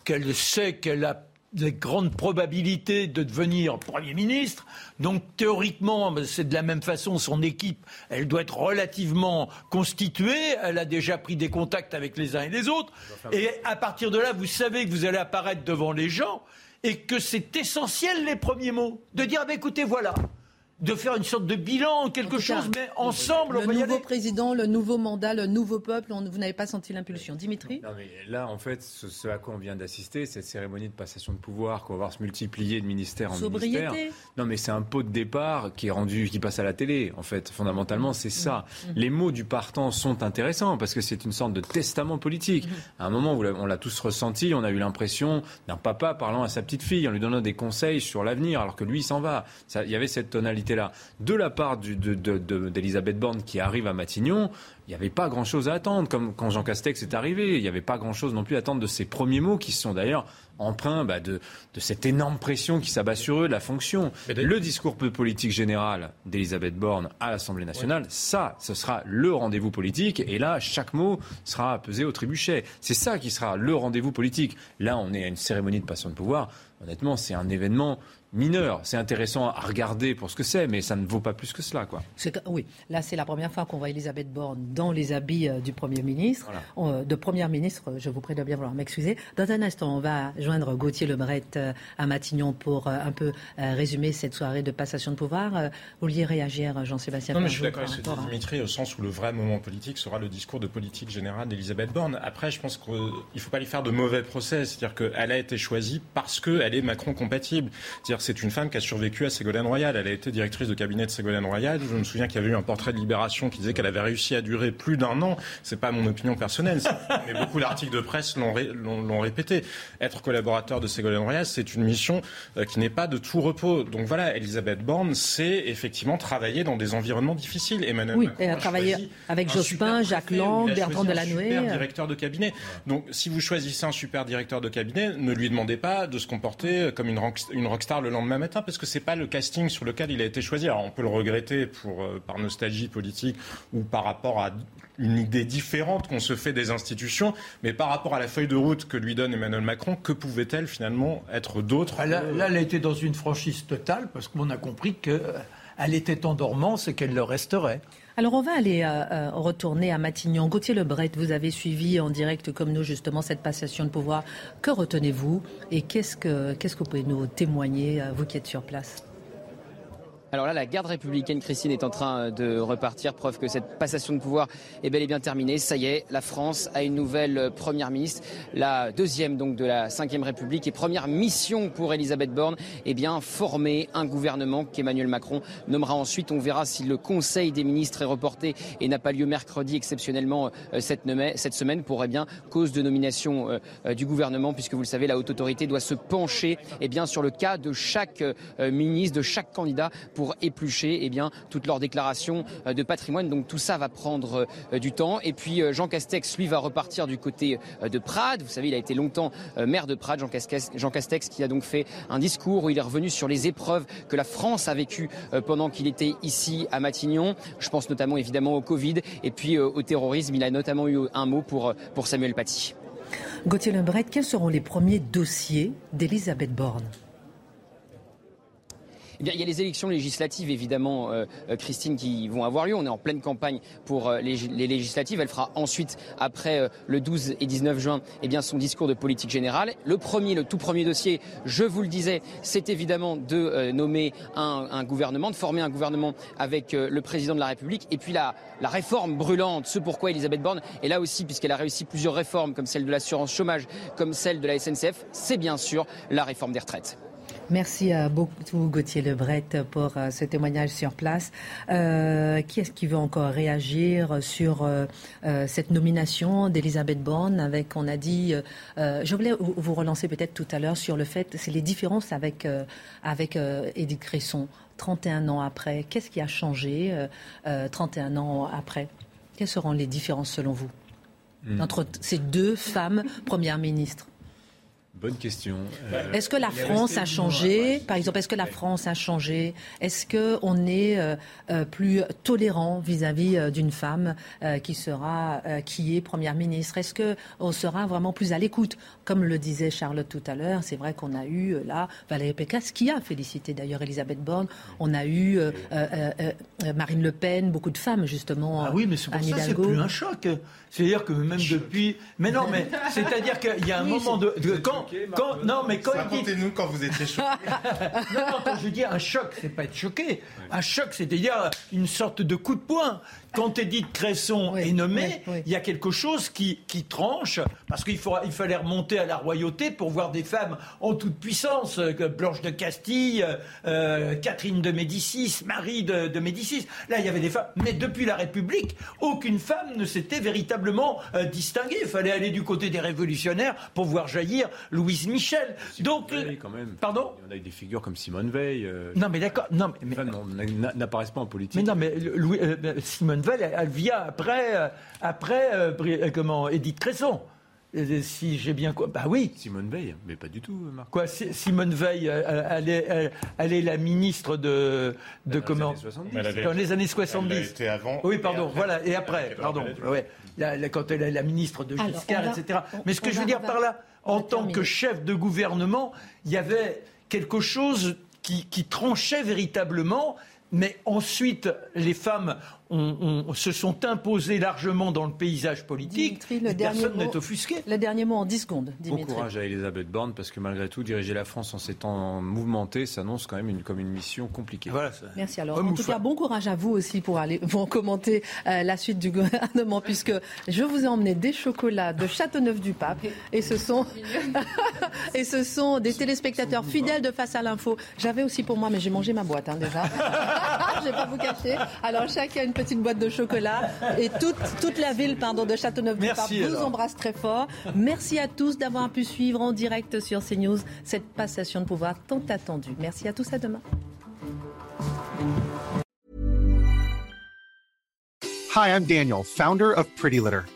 qu'elle sait qu'elle a des grandes probabilités de devenir Premier ministre. Donc théoriquement, c'est de la même façon, son équipe, elle doit être relativement constituée. Elle a déjà pris des contacts avec les uns et les autres. Et à partir de là, vous savez que vous allez apparaître devant les gens et que c'est essentiel les premiers mots. De dire, ah ben, écoutez, voilà, de faire une sorte de bilan, quelque chose, mais ensemble,
le on va nouveau président, le nouveau mandat, le nouveau peuple, vous n'avez pas senti l'impulsion. Dimitri
non, mais Là, en fait, ce, à quoi on vient d'assister, cette cérémonie de passation de pouvoir qu'on va voir se multiplier de ministère en
Sobriété.
ministère. Non, mais c'est un pot de départ qui est rendu, qui passe à la télé, en fait. Fondamentalement, c'est ça. Mm. Mm. Les mots du partant sont intéressants parce que c'est une sorte de testament politique. Mm. À un moment, on l'a tous ressenti, on a eu l'impression d'un papa parlant à sa petite fille en lui donnant des conseils sur l'avenir alors que lui, il s'en va. Il y avait cette tonalité De la part d'Elisabeth Borne qui arrive à Matignon, il n'y avait pas grand-chose à attendre, comme quand Jean Castex est arrivé. Il n'y avait pas grand-chose non plus à attendre de ses premiers mots, qui sont d'ailleurs emprunts bah, de, cette énorme pression qui s'abat sur eux, de la fonction. Le discours politique général d'Elisabeth Borne à l'Assemblée nationale, ça, ce sera le rendez-vous politique. Et là, chaque mot sera pesé au trébuchet. C'est ça qui sera le rendez-vous politique. Là, on est à une cérémonie de passation de pouvoir. Honnêtement, c'est un événement mineur. C'est intéressant à regarder pour ce que c'est, mais ça ne vaut pas plus que cela. Quoi.
oui, là c'est la première fois qu'on voit Elisabeth Borne dans les habits euh, du Premier ministre, euh, de Première ministre, je vous prie de bien vouloir m'excuser. Dans un instant, on va joindre Gauthier Lebret euh, à Matignon pour un peu résumer cette soirée de passation de pouvoir. Vous vouliez réagir, Jean-Sébastien
Non, mais je suis d'accord avec ce que dit Dimitri, au sens où le vrai moment politique sera le discours de politique générale d'Elisabeth Borne. Après, je pense qu'il ne faut pas lui faire de mauvais procès. C'est-à-dire qu'elle a été choisie parce qu'elle est Macron compatible. C'est-à-dire c'est une femme qui a survécu à Ségolène Royal. Elle a été directrice de cabinet de Ségolène Royal. Je me souviens qu'il y avait eu un portrait de Libération qui disait qu'elle avait réussi à durer plus d'un an. C'est pas mon opinion personnelle, mais beaucoup d'articles de presse l'ont répété. Être collaborateur de Ségolène Royal, c'est une mission euh, qui n'est pas de tout repos. Donc voilà, Elisabeth Borne sait effectivement travailler dans des environnements difficiles.
Emmanuel oui, elle a travaillé avec Jospin, Jacques Lang, Bertrand Delanoë.
Super directeur de cabinet. Donc si vous choisissez un super directeur de cabinet, ne lui demandez pas de se comporter comme une, rockstar le lendemain matin parce que c'est pas le casting sur lequel il a été choisi. Alors on peut le regretter pour, euh, par nostalgie politique ou par rapport à une idée différente qu'on se fait des institutions, mais par rapport à la feuille de route que lui donne Emmanuel Macron, que pouvait-elle finalement être d'autre
là, là, elle été dans une franchise totale parce qu'on a compris qu'elle était en dormance et qu'elle le resterait.
Alors on va aller euh, euh, retourner à Matignon. Gauthier Lebret, vous avez suivi en direct comme nous justement cette passation de pouvoir. Que retenez-vous et qu'est-ce que, qu'est-ce que vous pouvez nous témoigner, euh, vous qui êtes sur place?
Alors là, la garde républicaine, Christine, est en train de repartir, preuve que cette passation de pouvoir est bel et bien terminée. Ça y est, la France a une nouvelle première ministre, la deuxième donc de la Ve République et première mission pour Elisabeth Borne, eh bien former un gouvernement qu'Emmanuel Macron nommera ensuite. On verra si le Conseil des ministres est reporté et n'a pas lieu mercredi exceptionnellement euh, cette, semaine pour eh bien cause de nomination euh, euh, du gouvernement, puisque vous le savez, la haute autorité doit se pencher eh bien sur le cas de chaque ministre, de chaque candidat pour pour éplucher eh bien, toutes leurs déclarations euh, de patrimoine. Donc tout ça va prendre euh, du temps. Et puis euh, Jean Castex, lui, va repartir du côté de Prades. Vous savez, il a été longtemps maire de Prades, Jean Castex, Jean Castex, qui a donc fait un discours où il est revenu sur les épreuves que la France a vécues pendant qu'il était ici à Matignon. Je pense notamment évidemment au Covid et puis au terrorisme. Il a notamment eu un mot pour, pour Samuel Paty.
Gauthier Lebret, quels seront les premiers dossiers d'Elisabeth Borne?
Eh il y a les élections législatives, évidemment, euh, euh, Christine, qui vont avoir lieu. On est en pleine campagne pour euh, les, législatives. Elle fera ensuite, après le 12 et 19 juin, eh son discours de politique générale. Le premier, le tout premier dossier, je vous le disais, c'est évidemment de nommer un, gouvernement, de former un gouvernement avec le président de la République. Et puis la, la réforme brûlante, ce pourquoi Elisabeth Borne est là aussi, puisqu'elle a réussi plusieurs réformes, comme celle de l'assurance chômage, comme celle de la SNCF, c'est bien sûr la réforme des retraites.
Merci à beaucoup Gauthier Lebret pour euh, ce témoignage sur place. Euh, qui est-ce qui veut encore réagir sur euh, cette nomination d'Elisabeth Borne avec, on a dit, je voulais vous relancer peut-être tout à l'heure sur le fait, c'est les différences avec, avec Edith Cresson, 31 ans après. Qu'est-ce qui a changé 31 ans après? Quelles seront les différences selon vous? Hmm. entre ces deux femmes premières ministres
Bonne question.
Euh, est-ce que la France a changé Par exemple, est-ce que la France a changé Est-ce qu'on est euh, euh, plus tolérant vis-à-vis d'une femme qui sera, qui est première ministre Est-ce qu'on sera vraiment plus à l'écoute Comme le disait Charlotte tout à l'heure, c'est vrai qu'on a eu là Valérie Pécresse qui a félicité d'ailleurs Elisabeth Borne. On a eu Marine Le Pen, beaucoup de femmes justement.
Ah oui, mais c'est pour ça c'est plus un choc. C'est-à-dire que même depuis. Mais non, mais c'est-à-dire qu'il y a un moment de, quand, quand, non, mais quand
Racontez-nous quand vous étiez choqué.
non, non, quand je dis un choc, c'est pas être choqué. Un choc, c'est-à-dire une sorte de coup de poing quand Edith Cresson est nommée, il y a quelque chose qui, tranche, parce qu'il il fallait remonter à la royauté pour voir des femmes en toute puissance, euh, Blanche de Castille, euh, Catherine de Médicis, Marie de, Médicis. Là, il y avait des femmes. Mais depuis la République, aucune femme ne s'était véritablement euh, distinguée. Il fallait aller du côté des révolutionnaires pour voir jaillir Louise Michel.
Donc, quand même.
Pardon?
Il y en a des figures comme Simone Veil.
non, mais d'accord. Non,
mais, n'apparaissent pas en politique.
Mais non, mais Simone elle vient après, euh, après euh, euh, comment, Edith Cresson. Si j'ai bien quoi Bah oui.
Simone Veil, mais pas du tout, Marc.
Quoi Simone Veil, elle est, elle, est la ministre de, de
dans
comment
les
Dans les années 70.
C'était avant.
Oui, pardon, voilà, et après, pardon. Ouais. quand elle est la ministre de Giscard, etc. mais ce que je veux dire par là, en tant que chef de gouvernement, il y avait quelque chose qui, qui tranchait véritablement mais ensuite, les femmes on, se sont imposées largement dans le paysage politique. personne n'est offusqué.
Le dernier mot en 10 secondes.
Dimitri. Bon courage à Elisabeth Borne, parce que malgré tout, diriger la France en ces temps mouvementés s'annonce quand même une, comme une mission compliquée.
Voilà, Merci alors. En tout cas, bon courage à vous aussi pour aller pour commenter euh, la suite du gouvernement, puisque je vous ai emmené des chocolats de Châteauneuf-du-Pape, et ce sont et ce sont des téléspectateurs fidèles de Face à l'info. J'avais aussi pour moi, mais j'ai mangé ma boîte hein, déjà. je vais pas vous cacher. Alors chacun une petite boîte de chocolat. Et toute, toute la ville pardon, de Châteauneuf-du-Pape vous embrasse très fort. Merci à tous d'avoir pu suivre en direct sur CNews cette passation de pouvoir tant attendue. Merci à tous, à demain.
Hi, I'm Daniel, founder of Pretty Litter.